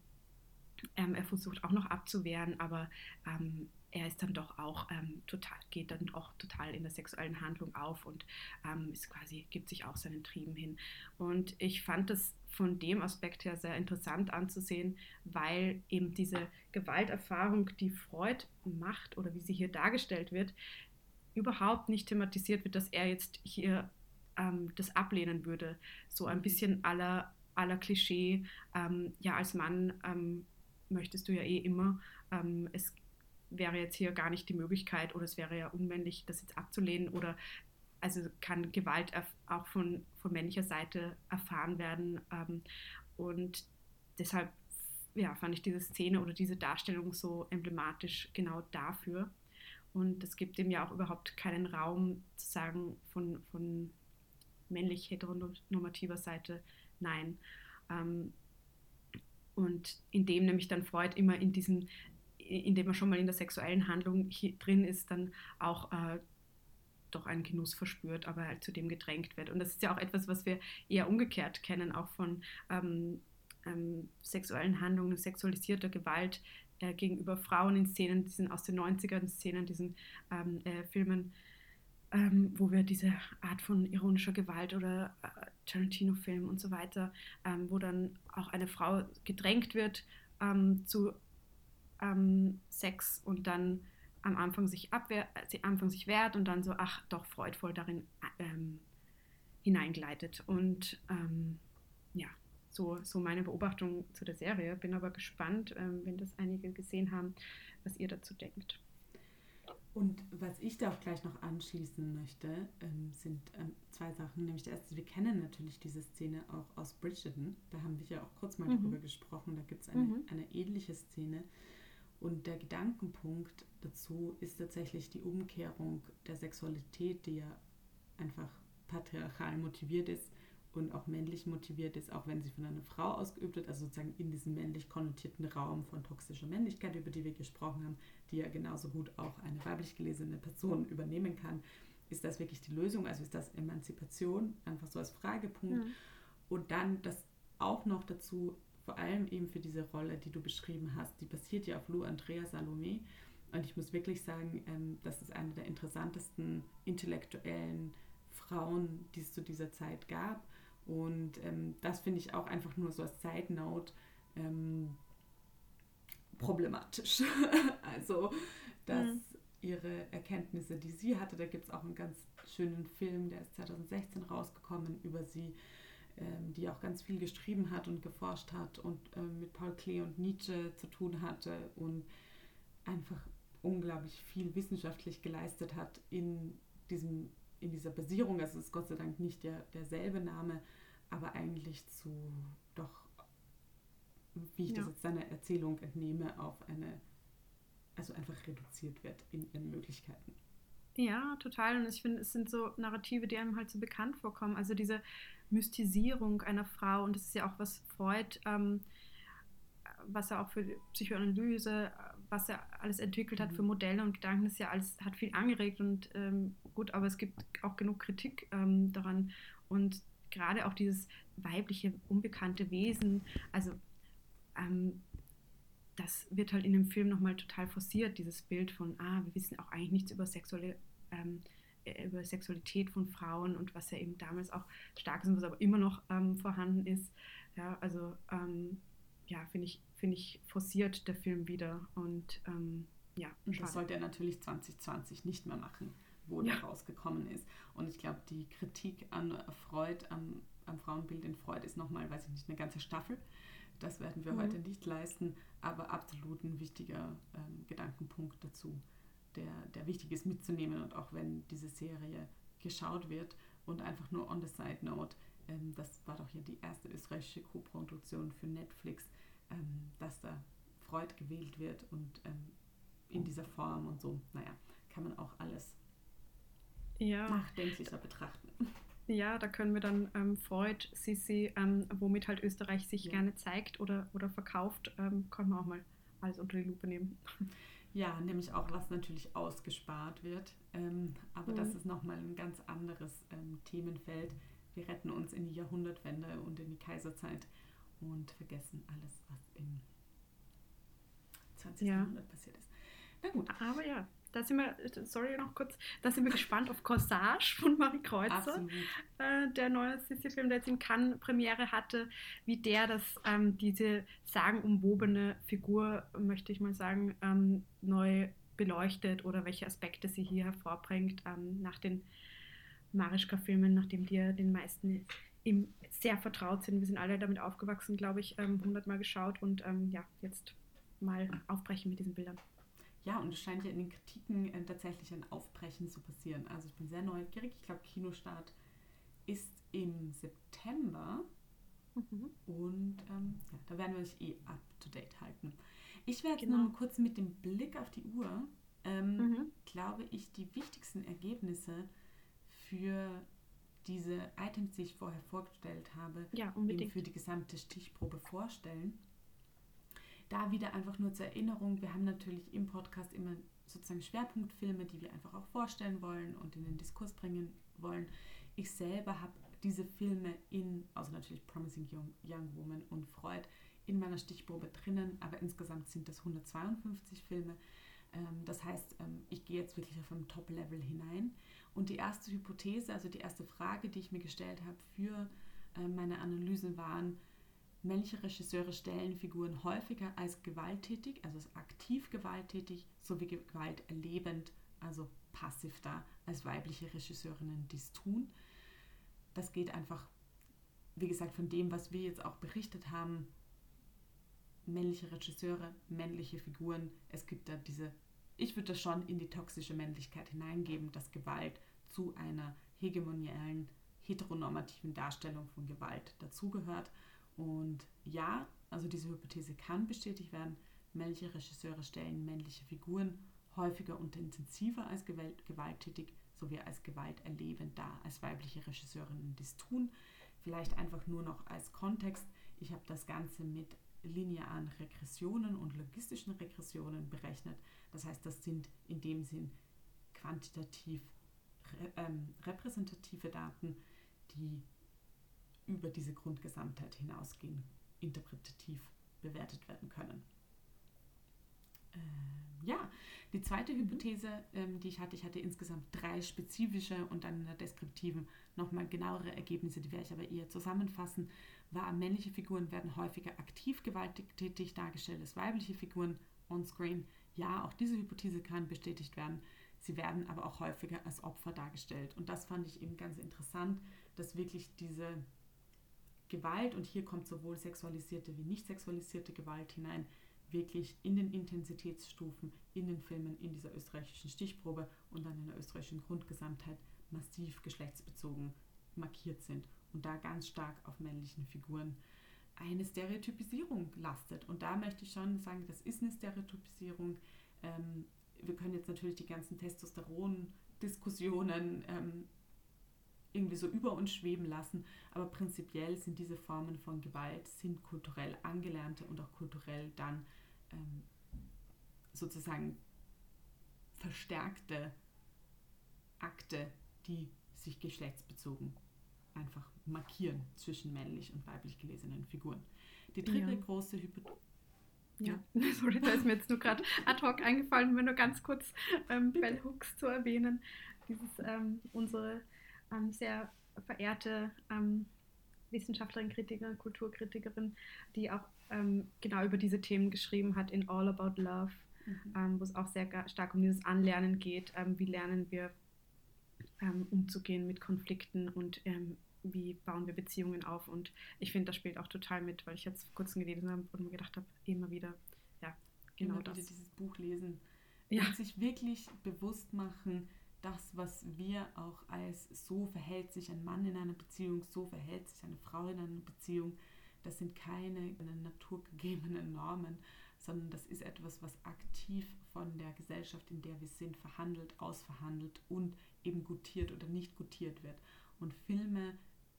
ähm, er versucht auch noch abzuwehren, aber ähm, er ist dann doch auch ähm, total, geht dann auch total in der sexuellen Handlung auf und ist quasi, gibt sich auch seinen Trieben hin. Und ich fand das von dem Aspekt her sehr interessant anzusehen, weil eben diese Gewalterfahrung, die Freud macht oder wie sie hier dargestellt wird, überhaupt nicht thematisiert wird, dass er jetzt hier ähm, das ablehnen würde. So ein bisschen aller aller Klischee, ähm, ja, als Mann ähm, möchtest du ja eh immer. Ähm, es wäre jetzt hier gar nicht die Möglichkeit oder es wäre ja unmännlich, das jetzt abzulehnen oder also kann Gewalt auch von, von männlicher Seite erfahren werden. Ähm, und deshalb ja, fand ich diese Szene oder diese Darstellung so emblematisch genau dafür. Und es gibt ihm ja auch überhaupt keinen Raum zu sagen von, von männlich heteronormativer Seite nein. Ähm, und indem nämlich dann Freud immer in diesem, indem er schon mal in der sexuellen Handlung drin ist, dann auch äh, doch einen Genuss verspürt, aber halt zu dem gedrängt wird. Und das ist ja auch etwas, was wir eher umgekehrt kennen, auch von ähm, ähm, sexuellen Handlungen, sexualisierter Gewalt äh, gegenüber Frauen in Szenen, diesen aus den 90ern Szenen, diesen ähm, äh, Filmen ähm, wo wir diese Art von ironischer Gewalt oder äh, Tarantino-Film und so weiter, ähm, wo dann auch eine Frau gedrängt wird ähm, zu Sex und dann am Anfang sich abwehr, sie Anfang sich wehrt und dann so, ach doch, freudvoll darin ähm, hineingleitet. Und ähm, ja, so, so meine Beobachtung zu der Serie. Bin aber gespannt, ähm, wenn das einige gesehen haben, was ihr dazu denkt. Und was ich da auch gleich noch anschließen möchte, ähm, sind ähm, zwei Sachen. Nämlich der erste, wir kennen natürlich diese Szene auch aus Bridgerton. Da haben wir ja auch kurz mal mhm. drüber gesprochen. Da gibt es eine, mhm. eine ähnliche Szene. Und der Gedankenpunkt dazu ist tatsächlich die Umkehrung der Sexualität, die ja einfach patriarchal motiviert ist und auch männlich motiviert ist, auch wenn sie von einer Frau ausgeübt wird, also sozusagen in diesem männlich konnotierten Raum von toxischer Männlichkeit, über die wir gesprochen haben, die ja genauso gut auch eine weiblich gelesene Person übernehmen kann. Ist das wirklich die Lösung? Also ist das Emanzipation? Einfach so als Fragepunkt. Mhm. Und dann das auch noch dazu, vor allem eben für diese Rolle, die du beschrieben hast, die basiert ja auf Lou Andrea Salome. Und ich muss wirklich sagen, ähm, das ist eine der interessantesten intellektuellen Frauen, die es zu dieser Zeit gab. Und ähm, das finde ich auch einfach nur so als Side Note ähm, problematisch. also, dass mhm. ihre Erkenntnisse, die sie hatte, da gibt es auch einen ganz schönen Film, der ist 2016 rausgekommen über sie, die auch ganz viel geschrieben hat und geforscht hat und ähm, mit Paul Klee und Nietzsche zu tun hatte und einfach unglaublich viel wissenschaftlich geleistet hat in diesem in dieser Basierung, also es ist Gott sei Dank nicht der, derselbe Name, aber eigentlich zu doch, wie ich ja. das jetzt seiner Erzählung entnehme, auf eine, also einfach reduziert wird in ihren Möglichkeiten. Ja, total. Und ich finde, es sind so Narrative, die einem halt so bekannt vorkommen. Also diese Mystisierung einer Frau, und das ist ja auch was Freud, ähm, was er auch für Psychoanalyse, was er alles entwickelt hat mhm. für Modelle und Gedanken, das ja alles hat viel angeregt und ähm, gut, aber es gibt auch genug Kritik ähm, daran. Und gerade auch dieses weibliche, unbekannte Wesen, also ähm, das wird halt in dem Film nochmal total forciert, dieses Bild von, ah, wir wissen auch eigentlich nichts über sexuelle ähm, äh, über Sexualität von Frauen und was ja eben damals auch stark ist und was aber immer noch ähm, vorhanden ist. Ja, also ähm, ja, finde ich, find ich forciert der Film wieder und ähm, ja. Und das sollte er natürlich 2020 nicht mehr machen wo ja. der rausgekommen ist. Und ich glaube, die Kritik an Freud, am, am Frauenbild in Freud ist nochmal, weiß ich nicht, eine ganze Staffel. Das werden wir mhm. heute nicht leisten, aber absolut ein wichtiger ähm, Gedankenpunkt dazu, der, der wichtig ist mitzunehmen. Und auch wenn diese Serie geschaut wird und einfach nur on the side note, ähm, das war doch hier die erste österreichische Co-Produktion für Netflix, ähm, dass da Freud gewählt wird und ähm, in dieser Form und so, naja, kann man auch alles ja. nachdenklicher betrachten. Ja, da können wir dann ähm, Freud, Sissi, ähm, womit halt Österreich sich ja. gerne zeigt oder, oder verkauft, ähm, können wir auch mal alles unter die Lupe nehmen. Ja, nämlich auch, was natürlich ausgespart wird. Ähm, aber mhm. das ist nochmal ein ganz anderes ähm, Themenfeld. Wir retten uns in die Jahrhundertwende und in die Kaiserzeit und vergessen alles, was im 20. Ja. Jahrhundert passiert ist. Na gut. Aber ja, da sind wir, sorry noch kurz, da sind wir gespannt auf Corsage von Marie Kreuzer, äh, der neue Sissi-Film, der jetzt in Cannes Premiere hatte, wie der das, ähm, diese sagenumwobene Figur, möchte ich mal sagen, ähm, neu beleuchtet oder welche Aspekte sie hier hervorbringt ähm, nach den Marischka-Filmen, nachdem die ja den meisten ihm sehr vertraut sind. Wir sind alle damit aufgewachsen, glaube ich, ähm, hundertmal geschaut und ähm, ja, jetzt mal aufbrechen mit diesen Bildern ja, und es scheint ja in den Kritiken äh, tatsächlich ein Aufbrechen zu passieren. Also ich bin sehr neugierig. Ich glaube, Kinostart ist im September. Mhm. Und ähm, ja, da werden wir euch eh up to date halten. Ich werde genau. nur kurz mit dem Blick auf die Uhr, ähm, mhm. glaube ich, die wichtigsten Ergebnisse für diese Items, die ich vorher vorgestellt habe, ja, für die gesamte Stichprobe vorstellen da wieder einfach nur zur Erinnerung, wir haben natürlich im Podcast immer sozusagen Schwerpunktfilme, die wir einfach auch vorstellen wollen und in den Diskurs bringen wollen. Ich selber habe diese Filme in, also natürlich Promising Young, Young Woman und Freud, in meiner Stichprobe drinnen, aber insgesamt sind das 152 Filme. Ähm, das heißt, ähm, ich gehe jetzt wirklich auf einem Top-Level hinein. Und die erste Hypothese, also die erste Frage, die ich mir gestellt habe für äh, meine Analysen waren, männliche Regisseure stellen Figuren häufiger als gewalttätig, also als aktiv gewalttätig, sowie Gewalt erlebend, also passiv da, als weibliche Regisseurinnen dies tun. Das geht einfach, wie gesagt, von dem, was wir jetzt auch berichtet haben, männliche Regisseure, männliche Figuren. Es gibt da diese, ich würde das schon in die toxische Männlichkeit hineingeben, dass Gewalt zu einer hegemonialen, heteronormativen Darstellung von Gewalt dazugehört. Und ja, also diese Hypothese kann bestätigt werden. Männliche Regisseure stellen männliche Figuren häufiger und intensiver als gewalttätig sowie als gewalterlebend dar, als weibliche Regisseurinnen dies tun. Vielleicht einfach nur noch als Kontext. Ich habe das Ganze mit linearen Regressionen und logistischen Regressionen berechnet. Das heißt, das sind in dem Sinn quantitativ ähm, repräsentative Daten, die über diese Grundgesamtheit hinausgehen, interpretativ bewertet werden können. Ähm, ja, die zweite. Hypothese, ähm, die ich hatte, ich hatte insgesamt drei spezifische und dann in der deskriptiven nochmal genauere Ergebnisse, die werde ich aber eher zusammenfassen, war, männliche Figuren werden häufiger aktiv gewalttätig dargestellt als weibliche Figuren on-screen. Ja, auch diese Hypothese kann bestätigt werden. Sie werden aber auch häufiger als Opfer dargestellt. Und das fand ich eben ganz interessant, dass wirklich diese Gewalt, und hier kommt sowohl sexualisierte wie nicht sexualisierte Gewalt hinein, wirklich in den Intensitätsstufen, in den Filmen, in dieser österreichischen Stichprobe und dann in der österreichischen Grundgesamtheit massiv geschlechtsbezogen markiert sind und da ganz stark auf männlichen Figuren eine Stereotypisierung lastet. Und da möchte ich schon sagen, das ist eine Stereotypisierung. Ähm, wir können jetzt natürlich die ganzen Testosteron-Diskussionen ähm, irgendwie so über uns schweben lassen, aber prinzipiell sind diese Formen von Gewalt sind kulturell angelernte und auch kulturell dann ähm, sozusagen verstärkte Akte, die sich geschlechtsbezogen einfach markieren zwischen männlich und weiblich gelesenen Figuren. Die dritte ja. große Hypothese. Ja. ja, sorry, da ist mir jetzt nur gerade ad hoc eingefallen, mir nur ganz kurz ähm, Bell Hooks zu erwähnen. Dieses, ähm, unsere ähm, sehr verehrte ähm, Wissenschaftlerin, Kritikerin, Kulturkritikerin, die auch ähm, genau über diese Themen geschrieben hat in All About Love, mhm. Ähm, wo es auch sehr stark um dieses Anlernen geht. wie lernen wir umzugehen mit Konflikten und wie bauen wir Beziehungen auf. Und ich finde, das spielt auch total mit, weil ich jetzt vor kurzem gelesen habe und mir gedacht habe, immer wieder, ja, genau immer das. Dieses Buch lesen ja. und sich wirklich bewusst machen, das, was wir auch als so verhält sich ein Mann in einer Beziehung, so verhält sich eine Frau in einer Beziehung, das sind keine naturgegebenen Normen, sondern das ist etwas, was aktiv von der Gesellschaft, in der wir sind, verhandelt, ausverhandelt und eben gutiert oder nicht gutiert wird. Und Filme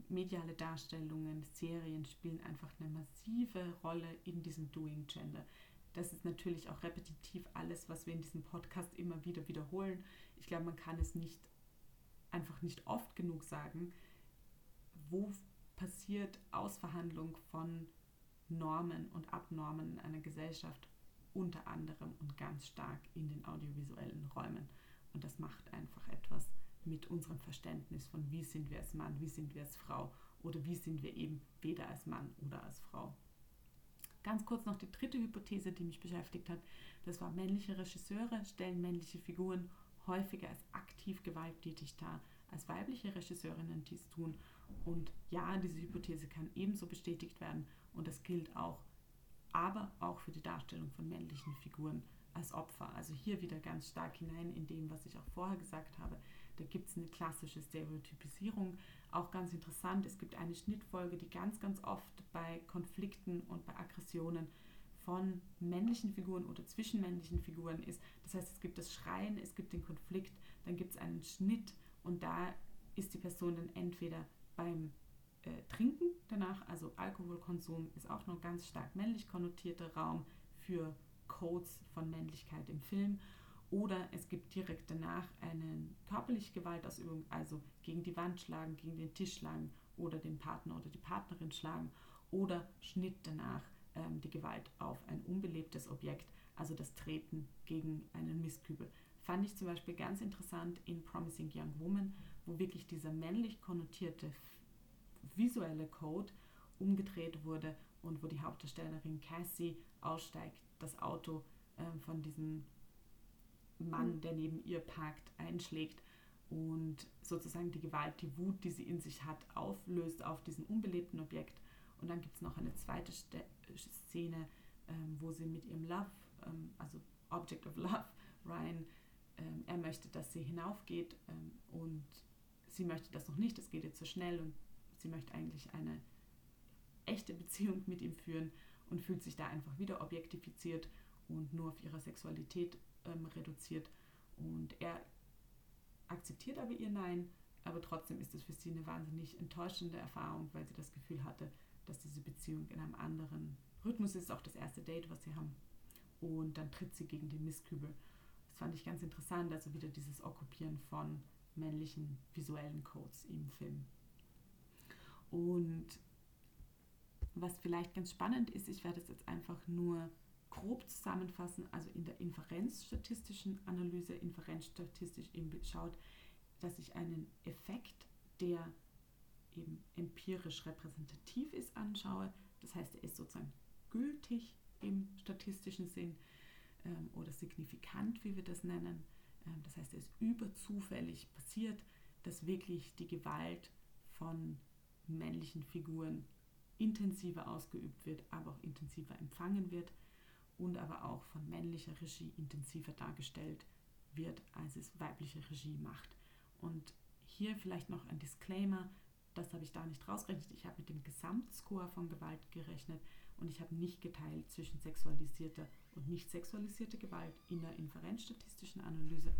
mediale Darstellungen, Serien spielen einfach eine massive Rolle in diesem Doing Gender. Das ist natürlich auch repetitiv alles, was wir in diesem Podcast immer wieder wiederholen. Ich glaube, man kann es nicht einfach nicht oft genug sagen, wo passiert Ausverhandlung von Normen und Abnormen in einer Gesellschaft unter anderem und ganz stark in den audiovisuellen Räumen. Und das macht einfach etwas mit unserem Verständnis von, wie sind wir als Mann, wie sind wir als Frau oder wie sind wir eben weder als Mann oder als Frau. Ganz kurz noch die dritte Hypothese, die mich beschäftigt hat. Das war, männliche Regisseure stellen männliche Figuren häufiger als aktiv gewalttätig dar, als weibliche Regisseurinnen dies tun. Und ja, diese Hypothese kann ebenso bestätigt werden und das gilt auch, aber auch für die Darstellung von männlichen Figuren als Opfer. Also hier wieder ganz stark hinein in dem, was ich auch vorher gesagt habe. Da gibt es eine klassische Stereotypisierung. Auch ganz interessant, es gibt eine Schnittfolge, die ganz, ganz oft bei Konflikten und bei Aggressionen von männlichen Figuren oder zwischenmännlichen Figuren ist. Das heißt, es gibt das Schreien, es gibt den Konflikt, dann gibt es einen Schnitt und da ist die Person dann entweder beim äh, Trinken danach, also Alkoholkonsum ist auch noch ganz stark männlich konnotierter Raum für Codes von Männlichkeit im Film. Oder es gibt direkt danach eine körperliche Gewaltausübung, also gegen die Wand schlagen, gegen den Tisch schlagen oder den Partner oder die Partnerin schlagen. Oder Schnitt danach ähm, die Gewalt auf ein unbelebtes Objekt, also das Treten gegen einen Mistkübel. Fand ich zum Beispiel ganz interessant in Promising Young Woman, wo wirklich dieser männlich konnotierte visuelle Code umgedreht wurde und wo die Hauptdarstellerin Cassie aussteigt, das Auto äh, von diesem Mann, mhm. der neben ihr parkt, einschlägt und sozusagen die Gewalt, die Wut, die sie in sich hat, auflöst auf diesem unbelebten Objekt. Und dann gibt es noch eine zweite Ste Szene, ähm, wo sie mit ihrem Love, ähm, also Object of Love, Ryan, ähm, er möchte, dass sie hinaufgeht und sie möchte das noch nicht, es geht ihr zu schnell und sie möchte eigentlich eine echte Beziehung mit ihm führen und fühlt sich da einfach wieder objektifiziert und nur auf ihre Sexualität ähm, reduziert. Und er akzeptiert aber ihr Nein, aber trotzdem ist es für sie eine wahnsinnig enttäuschende Erfahrung, weil sie das Gefühl hatte, dass diese Beziehung in einem anderen Rhythmus ist, auch das erste Date, was sie haben. Und dann tritt sie gegen den Mistkübel. Das fand ich ganz interessant, also wieder dieses Okkupieren von männlichen visuellen Codes im Film. Und was vielleicht ganz spannend ist, ich werde es jetzt einfach nur grob zusammenfassen, also in der inferenzstatistischen Analyse, inferenzstatistisch eben schaut, dass ich einen Effekt, der eben empirisch repräsentativ ist, anschaue. Das heißt, er ist sozusagen gültig im statistischen Sinn ähm, oder signifikant, wie wir das nennen. Ähm, das heißt, er ist überzufällig passiert, dass wirklich die Gewalt von männlichen Figuren intensiver ausgeübt wird, aber auch intensiver empfangen wird und aber auch von männlicher Regie intensiver dargestellt wird, als es weibliche Regie macht. Und hier vielleicht noch ein Disclaimer, das habe ich da nicht rausgerechnet. Ich habe mit dem Gesamtscore von Gewalt gerechnet und ich habe nicht geteilt zwischen sexualisierter und nicht sexualisierter Gewalt in der inferenzstatistischen Analyse.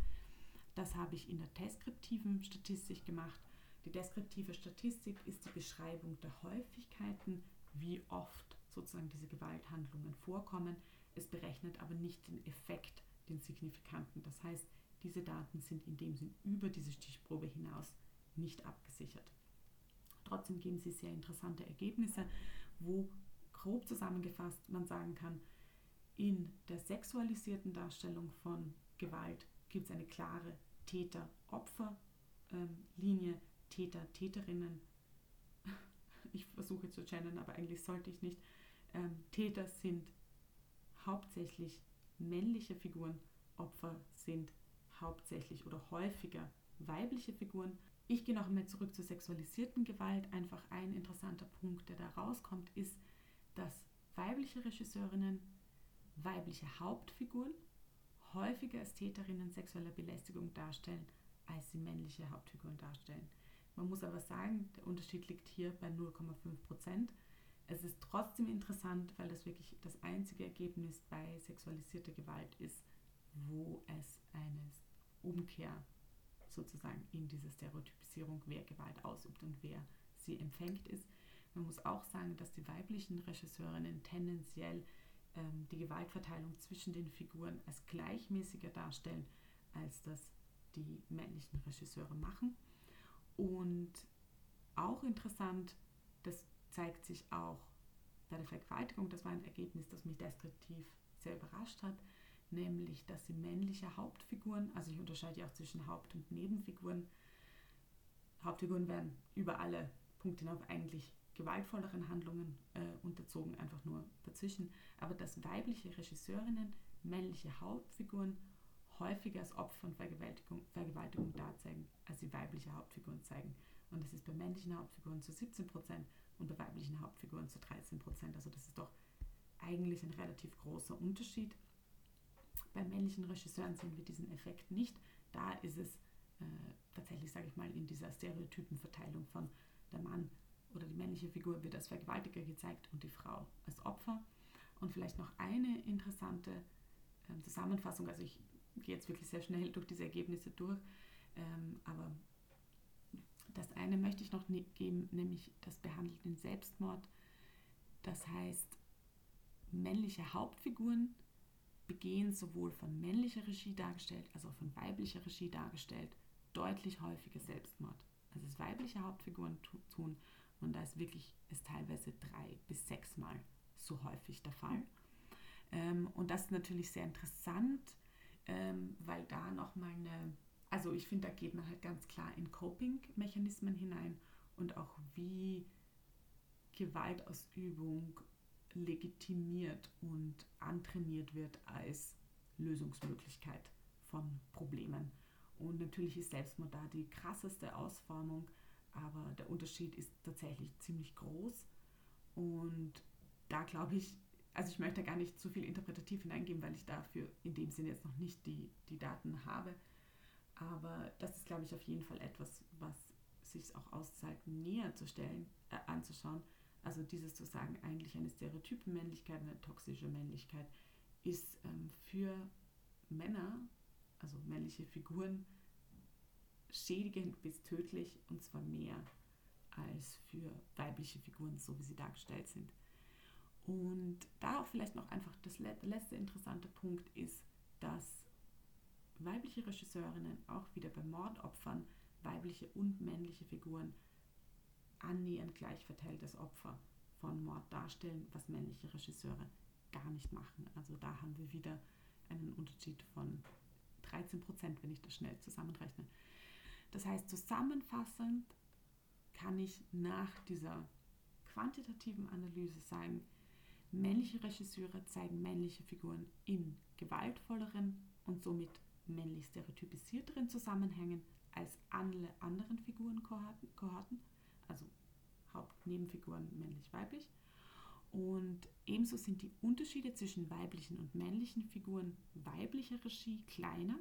Das habe ich in der deskriptiven Statistik gemacht. Die deskriptive Statistik ist die Beschreibung der Häufigkeiten, wie oft sozusagen diese Gewalthandlungen vorkommen. Es berechnet aber nicht den Effekt, den signifikanten. Das heißt, diese Daten sind in dem Sinn über diese Stichprobe hinaus nicht abgesichert. Trotzdem geben sie sehr interessante Ergebnisse, wo grob zusammengefasst man sagen kann, in der sexualisierten Darstellung von Gewalt gibt es eine klare Täter-Opfer-Linie, Täter-Täterinnen. Ich versuche zu gendern, aber eigentlich sollte ich nicht. Ähm, Täter sind hauptsächlich männliche Figuren, Opfer sind hauptsächlich oder häufiger weibliche Figuren. Ich gehe noch einmal zurück zur sexualisierten Gewalt. Einfach ein interessanter Punkt, der da rauskommt, ist, dass weibliche Regisseurinnen weibliche Hauptfiguren häufiger als Täterinnen sexueller Belästigung darstellen, als sie männliche Hauptfiguren darstellen. Man muss aber sagen, der Unterschied liegt hier bei 0,5 Prozent. Es ist trotzdem interessant, weil das wirklich das einzige Ergebnis bei sexualisierter Gewalt ist, wo es eine Umkehr sozusagen in diese Stereotypisierung, wer Gewalt ausübt und wer sie empfängt ist. Man muss auch sagen, dass die weiblichen Regisseurinnen tendenziell ähm, die Gewaltverteilung zwischen den Figuren als gleichmäßiger darstellen, als das die männlichen Regisseure machen. Und auch interessant, das zeigt sich auch bei der Vergewaltigung, das war ein Ergebnis, das mich deskriptiv sehr überrascht hat, nämlich dass die männliche Hauptfiguren, also ich unterscheide ja auch zwischen Haupt- und Nebenfiguren, Hauptfiguren werden über alle Punkte hinauf eigentlich gewaltvolleren Handlungen äh, unterzogen, einfach nur dazwischen, aber dass weibliche Regisseurinnen männliche Hauptfiguren häufiger als Opfer von Vergewaltigung, Vergewaltigung darzeigen, als sie weibliche Hauptfiguren zeigen. Und das ist bei männlichen Hauptfiguren zu 17 Prozent und bei weiblichen Hauptfiguren zu 13 Prozent. Also das ist doch eigentlich ein relativ großer Unterschied. Bei männlichen Regisseuren sehen wir diesen Effekt nicht. Da ist es äh, tatsächlich, sage ich mal, in dieser Stereotypenverteilung von der Mann oder die männliche Figur wird als Vergewaltiger gezeigt und die Frau als Opfer. Und vielleicht noch eine interessante äh, Zusammenfassung, also ich gehe jetzt wirklich sehr schnell durch diese Ergebnisse durch, ähm, aber das eine möchte ich noch ne-, geben, nämlich das behandelt den Selbstmord. Das heißt, männliche Hauptfiguren begehen sowohl von männlicher Regie dargestellt als auch von weiblicher Regie dargestellt deutlich häufiger Selbstmord, als es weibliche Hauptfiguren tun. Und da ist wirklich ist teilweise drei bis sechs Mal so häufig der Fall. Ähm, und das ist natürlich sehr interessant, ähm, weil da nochmal eine, also ich finde, da geht man halt ganz klar in Coping-Mechanismen hinein und auch wie Gewaltausübung legitimiert und antrainiert wird als Lösungsmöglichkeit von Problemen. Und natürlich ist Selbstmord da die krasseste Ausformung, aber der Unterschied ist tatsächlich ziemlich groß. Und da glaube ich, also ich möchte gar nicht zu viel interpretativ hineingehen, weil ich dafür in dem Sinne jetzt noch nicht die, die Daten habe. Aber das ist, glaube ich, auf jeden Fall etwas, was sich auch auszahlt, näher zu stellen, äh, anzuschauen. Also dieses zu sagen, eigentlich eine stereotype Männlichkeit, eine toxische Männlichkeit, ist ähm, für Männer, also männliche Figuren, schädigend bis tödlich und zwar mehr als für weibliche Figuren, so wie sie dargestellt sind. Und da auch vielleicht noch einfach das letzte interessante Punkt ist, dass weibliche Regisseurinnen auch wieder bei Mordopfern weibliche und männliche Figuren annähernd gleich verteiltes Opfer von Mord darstellen, was männliche Regisseure gar nicht machen. Also da haben wir wieder einen Unterschied von 13 Prozent, wenn ich das schnell zusammenrechne. Das heißt, zusammenfassend kann ich nach dieser quantitativen Analyse sagen, männliche Regisseure zeigen männliche Figuren in gewaltvolleren und somit männlich stereotypisierteren Zusammenhängen als alle anderen Figurenkohorten, also Hauptnebenfiguren männlich-weiblich. Und ebenso sind die Unterschiede zwischen weiblichen und männlichen Figuren weiblicher Regie kleiner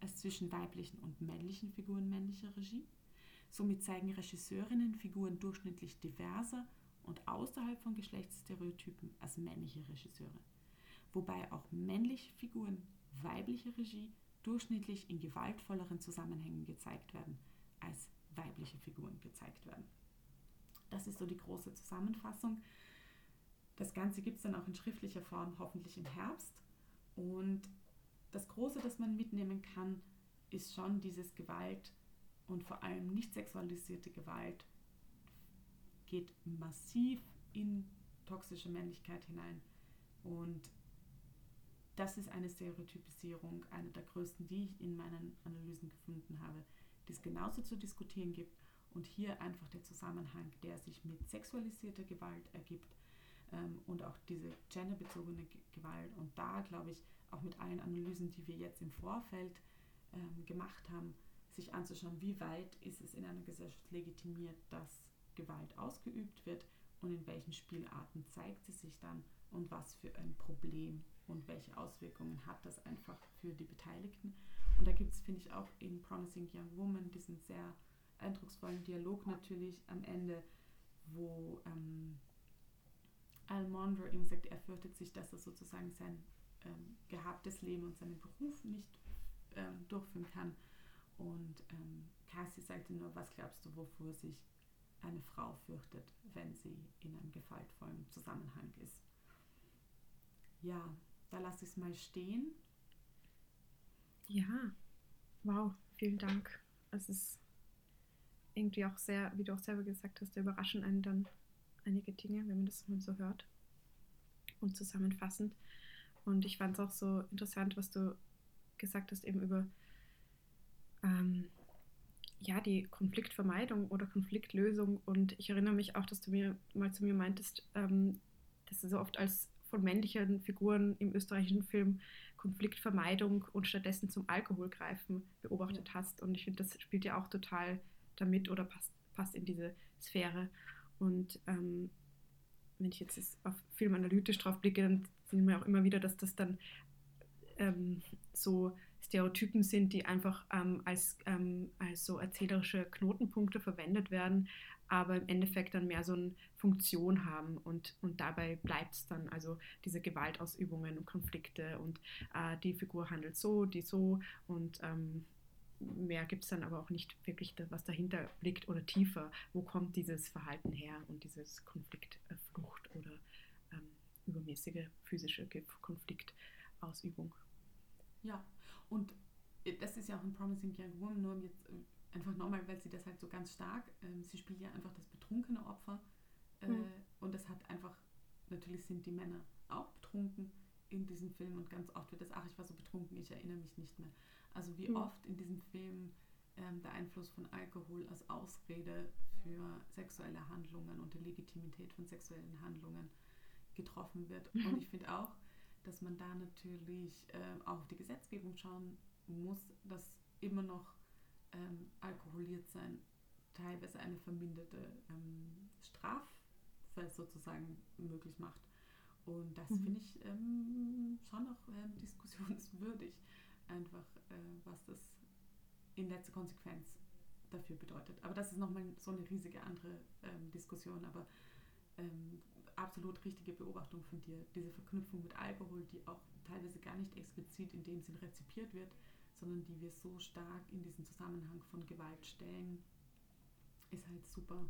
als zwischen weiblichen und männlichen Figuren männlicher Regie. Somit zeigen Regisseurinnen Figuren durchschnittlich diverser und außerhalb von Geschlechtsstereotypen als männliche Regisseure. Wobei auch männliche Figuren weiblicher Regie durchschnittlich in gewaltvolleren Zusammenhängen gezeigt werden, als weibliche Figuren gezeigt werden. Das ist so die große Zusammenfassung. Das Ganze gibt es dann auch in schriftlicher Form, hoffentlich im Herbst. Und das Große, das man mitnehmen kann, ist schon dieses Gewalt und vor allem nicht sexualisierte Gewalt geht massiv in toxische Männlichkeit hinein. Und das ist eine Stereotypisierung, eine der größten, die ich in meinen Analysen gefunden habe, die es genauso zu diskutieren gibt. Und hier einfach der Zusammenhang, der sich mit sexualisierter Gewalt ergibt ähm, und auch diese genderbezogene Gewalt. Und da, glaube ich, auch mit allen Analysen, die wir jetzt im Vorfeld ähm, gemacht haben, sich anzuschauen, wie weit ist es in einer Gesellschaft legitimiert, dass Gewalt ausgeübt wird und in welchen Spielarten zeigt sie sich dann und was für ein Problem und welche Auswirkungen hat das einfach für die Beteiligten. Und da gibt es, finde ich, auch in Promising Young Woman diesen sehr eindrucksvollen Dialog natürlich am Ende, wo ähm, Al Mondro ihm sagt, er fürchtet sich, dass er sozusagen sein ähm, gehabtes Leben und seinen Beruf nicht ähm, durchführen kann. Und ähm, Cassie sagte nur, was glaubst du, wovor sich eine Frau fürchtet, wenn sie in einem gewaltvollen Zusammenhang ist. Ja, da lasse ich es mal stehen. Ja, wow, vielen Dank. Es ist irgendwie auch sehr, wie du auch selber gesagt hast, da überraschen einen dann einige Dinge, wenn man das mal so hört. Und zusammenfassend. Und ich fand es auch so interessant, was du gesagt hast, eben über ähm, ja, die Konfliktvermeidung oder Konfliktlösung. Und ich erinnere mich auch, dass du mir mal zu mir meintest, ähm, dass du so oft als von männlichen Figuren im österreichischen Film Konfliktvermeidung und stattdessen zum Alkohol greifen beobachtet ja. hast. Und ich finde, das spielt ja auch total damit oder passt, passt in diese Sphäre. Und ähm, wenn ich jetzt auf Film analytisch drauf blicke, dann sehen wir auch immer wieder, dass das dann ähm, so Stereotypen sind, die einfach ähm, als, ähm, als so erzählerische Knotenpunkte verwendet werden, aber im Endeffekt dann mehr so eine Funktion haben und, und dabei bleibt es dann, also diese Gewaltausübungen und Konflikte und äh, die Figur handelt so, die so und ähm, mehr gibt es dann aber auch nicht wirklich, was dahinter liegt oder tiefer, wo kommt dieses Verhalten her und dieses Konfliktflucht oder ähm, übermäßige physische Konfliktausübung. Ja, und äh, das ist ja auch ein Promising Young Woman, nur jetzt äh, einfach nochmal, weil sie das halt so ganz stark, ähm, sie spielt ja einfach das betrunkene Opfer äh, mhm. und das hat einfach, natürlich sind die Männer auch betrunken in diesem Film und ganz oft wird das, ach, ich war so betrunken, ich erinnere mich nicht mehr. Also wie Mhm. oft in diesem Film ähm, der Einfluss von Alkohol als Ausrede für sexuelle Handlungen und die Legitimität von sexuellen Handlungen getroffen wird. Und ich finde auch, dass man da natürlich ähm, auch auf die Gesetzgebung schauen muss, dass immer noch ähm, alkoholiert sein teilweise eine verminderte ähm, Strafe sozusagen möglich macht. Und das Mhm. finde ich ähm, schon noch ähm, diskussionswürdig, einfach äh, was das in letzter Konsequenz dafür bedeutet. Aber das ist nochmal so eine riesige andere ähm, Diskussion, aber ähm, absolut richtige Beobachtung von dir. Diese Verknüpfung mit Alkohol, die auch teilweise gar nicht explizit in dem Sinn rezipiert wird, sondern die wir so stark in diesen Zusammenhang von Gewalt stellen, ist halt super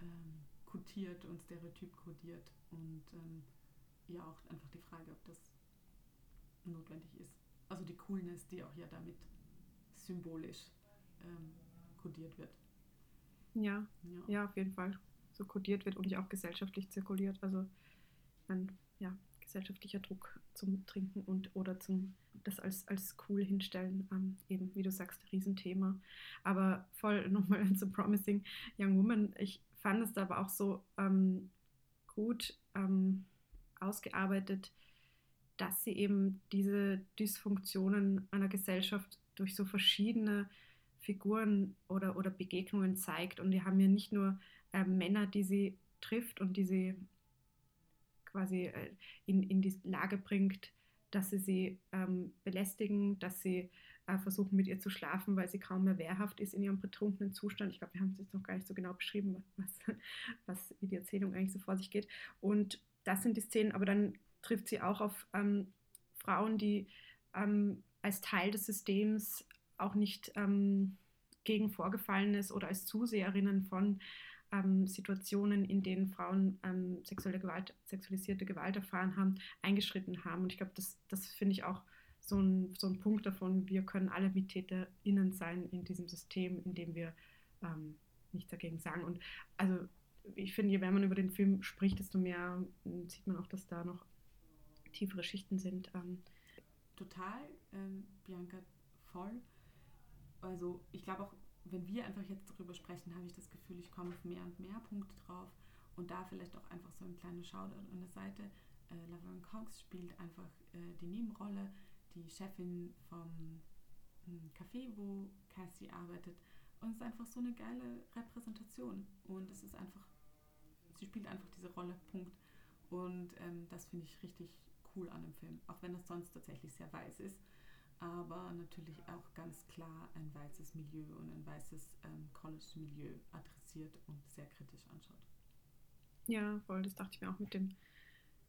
ähm, kodiert und stereotyp kodiert und ähm, ja auch einfach die Frage, ob das notwendig ist. Also die Coolness, die auch ja damit symbolisch ähm, kodiert wird. Ja, Ja. ja, auf jeden Fall so kodiert wird und ja auch gesellschaftlich zirkuliert. Also ein ja, gesellschaftlicher Druck zum Trinken und oder zum das als, als cool hinstellen, ähm, eben wie du sagst, Riesenthema. Aber voll nochmal zu Promising Young Woman. Ich fand es da aber auch so ähm, gut ähm, ausgearbeitet, dass sie eben diese Dysfunktionen einer Gesellschaft durch so verschiedene Figuren oder, oder Begegnungen zeigt. Und die haben ja nicht nur äh, Männer, die sie trifft und die sie quasi äh, in, in die Lage bringt, dass sie sie ähm, belästigen, dass sie äh, versuchen mit ihr zu schlafen, weil sie kaum mehr wehrhaft ist in ihrem betrunkenen Zustand. Ich glaube, wir haben es jetzt noch gar nicht so genau beschrieben, was, was wie die Erzählung eigentlich so vor sich geht. Und das sind die Szenen, aber dann trifft sie auch auf ähm, Frauen, die ähm, als Teil des Systems auch nicht ähm, gegen Vorgefallenes oder als Zuseherinnen von ähm, Situationen, in denen Frauen ähm, sexuelle Gewalt, sexualisierte Gewalt erfahren haben, eingeschritten haben. Und ich glaube, das, das finde ich auch so ein, so ein Punkt davon, wir können alle MittäterInnen sein in diesem System, in dem wir ähm, nichts dagegen sagen. Und also ich finde, je mehr man über den Film spricht, desto mehr ähm, sieht man auch, dass da noch tiefere Schichten sind. Ähm, Total, ähm, Bianca, voll. Also ich glaube auch, wenn wir einfach jetzt darüber sprechen, habe ich das Gefühl, ich komme auf mehr und mehr Punkte drauf und da vielleicht auch einfach so ein kleiner Shoutout an der Seite. Äh, Laverne Cox spielt einfach äh, die Nebenrolle, die Chefin vom hm, Café, wo Cassie arbeitet und es ist einfach so eine geile Repräsentation und es ist einfach, sie spielt einfach diese Rolle, Punkt. Und ähm, das finde ich richtig cool an dem Film, auch wenn das sonst tatsächlich sehr weiß ist aber natürlich auch ganz klar ein weißes Milieu und ein weißes ähm, College-Milieu adressiert und sehr kritisch anschaut. Ja, voll, das dachte ich mir auch mit dem,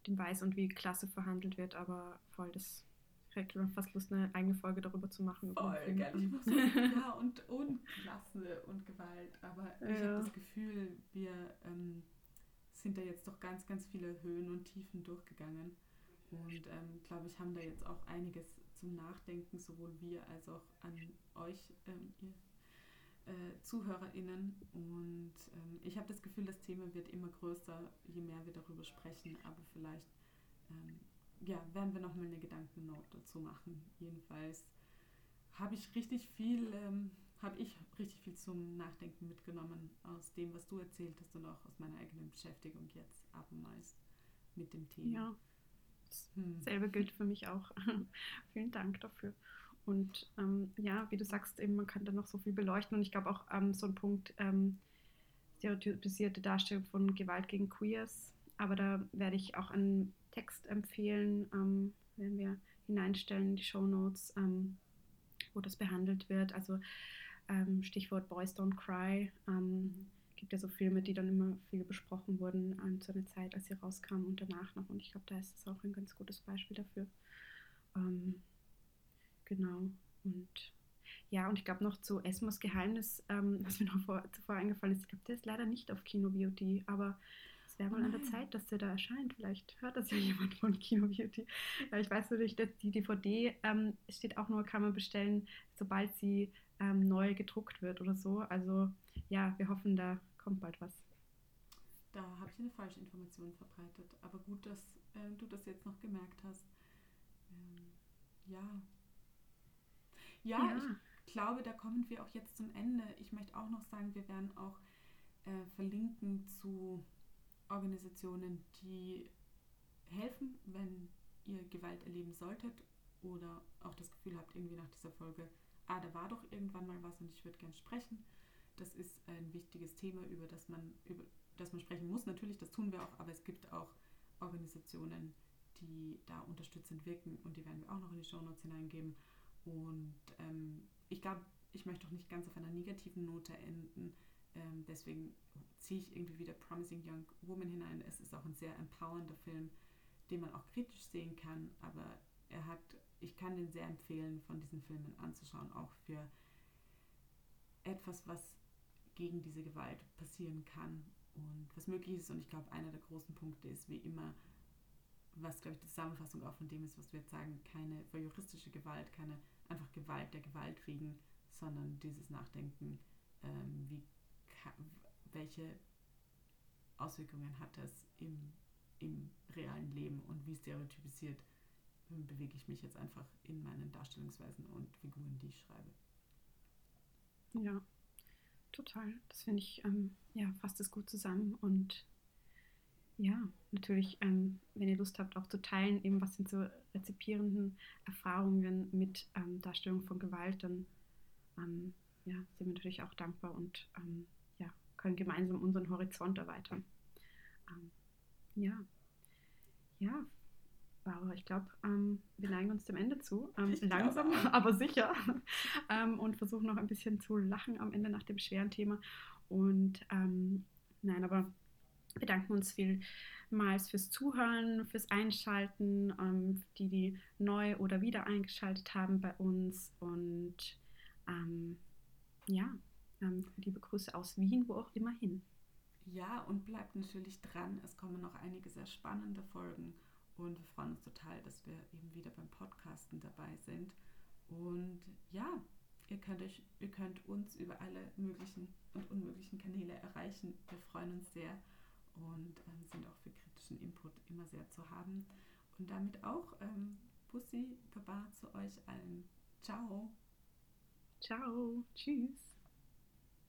dem Weiß und wie Klasse verhandelt wird, aber voll, das kriegt mir fast Lust, eine eigene Folge darüber zu machen. Voll, geil. Ich muss sagen, ja, und, und Klasse und Gewalt, aber ja. ich habe das Gefühl, wir ähm, sind da jetzt doch ganz, ganz viele Höhen und Tiefen durchgegangen und ähm, glaube ich, haben da jetzt auch einiges zum Nachdenken, sowohl wir als auch an euch, ähm, ihr äh, ZuhörerInnen. Und ähm, ich habe das Gefühl, das Thema wird immer größer, je mehr wir darüber sprechen. Aber vielleicht ähm, ja, werden wir nochmal eine Gedankennote dazu machen. Jedenfalls habe ich richtig viel, ähm, habe ich richtig viel zum Nachdenken mitgenommen aus dem, was du erzählt hast und auch aus meiner eigenen Beschäftigung jetzt abermals mit dem Thema. Ja. Dasselbe hm. gilt für mich auch. Vielen Dank dafür. Und ähm, ja, wie du sagst, eben, man kann da noch so viel beleuchten. Und ich glaube auch ähm, so ein Punkt, ähm, stereotypisierte Darstellung von Gewalt gegen Queers. Aber da werde ich auch einen Text empfehlen, ähm, werden wir hineinstellen in die Show Notes, ähm, wo das behandelt wird. Also ähm, Stichwort Boys Don't Cry. Mhm gibt ja so Filme, die dann immer viel besprochen wurden an zu einer Zeit, als sie rauskamen und danach noch. Und ich glaube, da ist es auch ein ganz gutes Beispiel dafür. Ähm, genau. Und ja, und ich glaube noch zu Esmos Geheimnis, ähm, was mir noch vor, zuvor eingefallen ist, ich glaube, der ist leider nicht auf Kino Beauty, aber es wäre mal an der Zeit, dass der da erscheint. Vielleicht hört das ja jemand von Kino Beauty. Ja, ich weiß natürlich, dass die DVD ähm, steht auch nur, kann man bestellen, sobald sie ähm, neu gedruckt wird oder so. Also ja, wir hoffen, da kommt bald was. Da habe ich eine falsche Information verbreitet. Aber gut, dass äh, du das jetzt noch gemerkt hast. ähm, ja. ja. Ja, ich glaube, da kommen wir auch jetzt zum Ende. Ich möchte auch noch sagen, wir werden auch äh, verlinken zu Organisationen, die helfen, wenn ihr Gewalt erleben solltet oder auch das Gefühl habt, irgendwie nach dieser Folge, ah, da war doch irgendwann mal was und ich würde gern sprechen. Das ist ein wichtiges Thema, über das man, über das man sprechen muss. Natürlich, das tun wir auch, aber es gibt auch Organisationen, die da unterstützend wirken und die werden wir auch noch in die Show Notes hineingeben. Und ähm, ich glaube, ich möchte auch nicht ganz auf einer negativen Note enden. Ähm, deswegen ziehe ich irgendwie wieder Promising Young Woman hinein. Es ist auch ein sehr empowernder Film, den man auch kritisch sehen kann, aber er hat, ich kann den sehr empfehlen, von diesen Filmen anzuschauen, auch für etwas, was gegen diese Gewalt passieren kann und was möglich ist. Und ich glaube, einer der großen Punkte ist wie immer, was, glaube ich, die Zusammenfassung auch von dem ist, was wir jetzt sagen, keine voyeuristische Gewalt, keine einfach Gewalt der Gewalt wegen, sondern dieses Nachdenken, ähm, wie, welche Auswirkungen hat das im, im realen Leben und wie stereotypisiert ähm, bewege ich mich jetzt einfach in meinen Darstellungsweisen und Figuren, die ich schreibe. Ja, total. Das finde ich, ähm, ja, fasst es gut zusammen und ja, natürlich, ähm, wenn ihr Lust habt, auch zu teilen, eben was sind so rezipierenden Erfahrungen mit ähm, Darstellung von Gewalt, dann ähm, ja, sind wir natürlich auch dankbar und ähm, ja, können gemeinsam unseren Horizont erweitern. Ähm, ja, ja, Barbara, ich glaube, ähm, wir neigen uns dem Ende zu. langsam, aber sicher. und versuchen noch ein bisschen zu lachen am Ende nach dem schweren Thema. Und nein, aber bedanken uns vielmals fürs Zuhören, fürs Einschalten, ähm, die, die neu oder wieder eingeschaltet haben bei uns. Und ähm, ja, ähm, liebe Grüße aus Wien, wo auch immer hin. Ja, und bleibt natürlich dran. Es kommen noch einige sehr spannende Folgen. Und wir freuen uns total, dass wir eben wieder beim Podcasten dabei sind. Und ja, ihr könnt, euch, ihr könnt uns über alle möglichen und unmöglichen Kanäle erreichen. Wir freuen uns sehr und ähm, sind auch für kritischen Input immer sehr zu haben. Und damit auch ähm, Bussi, Baba zu euch allen. Ciao. Ciao. Tschüss.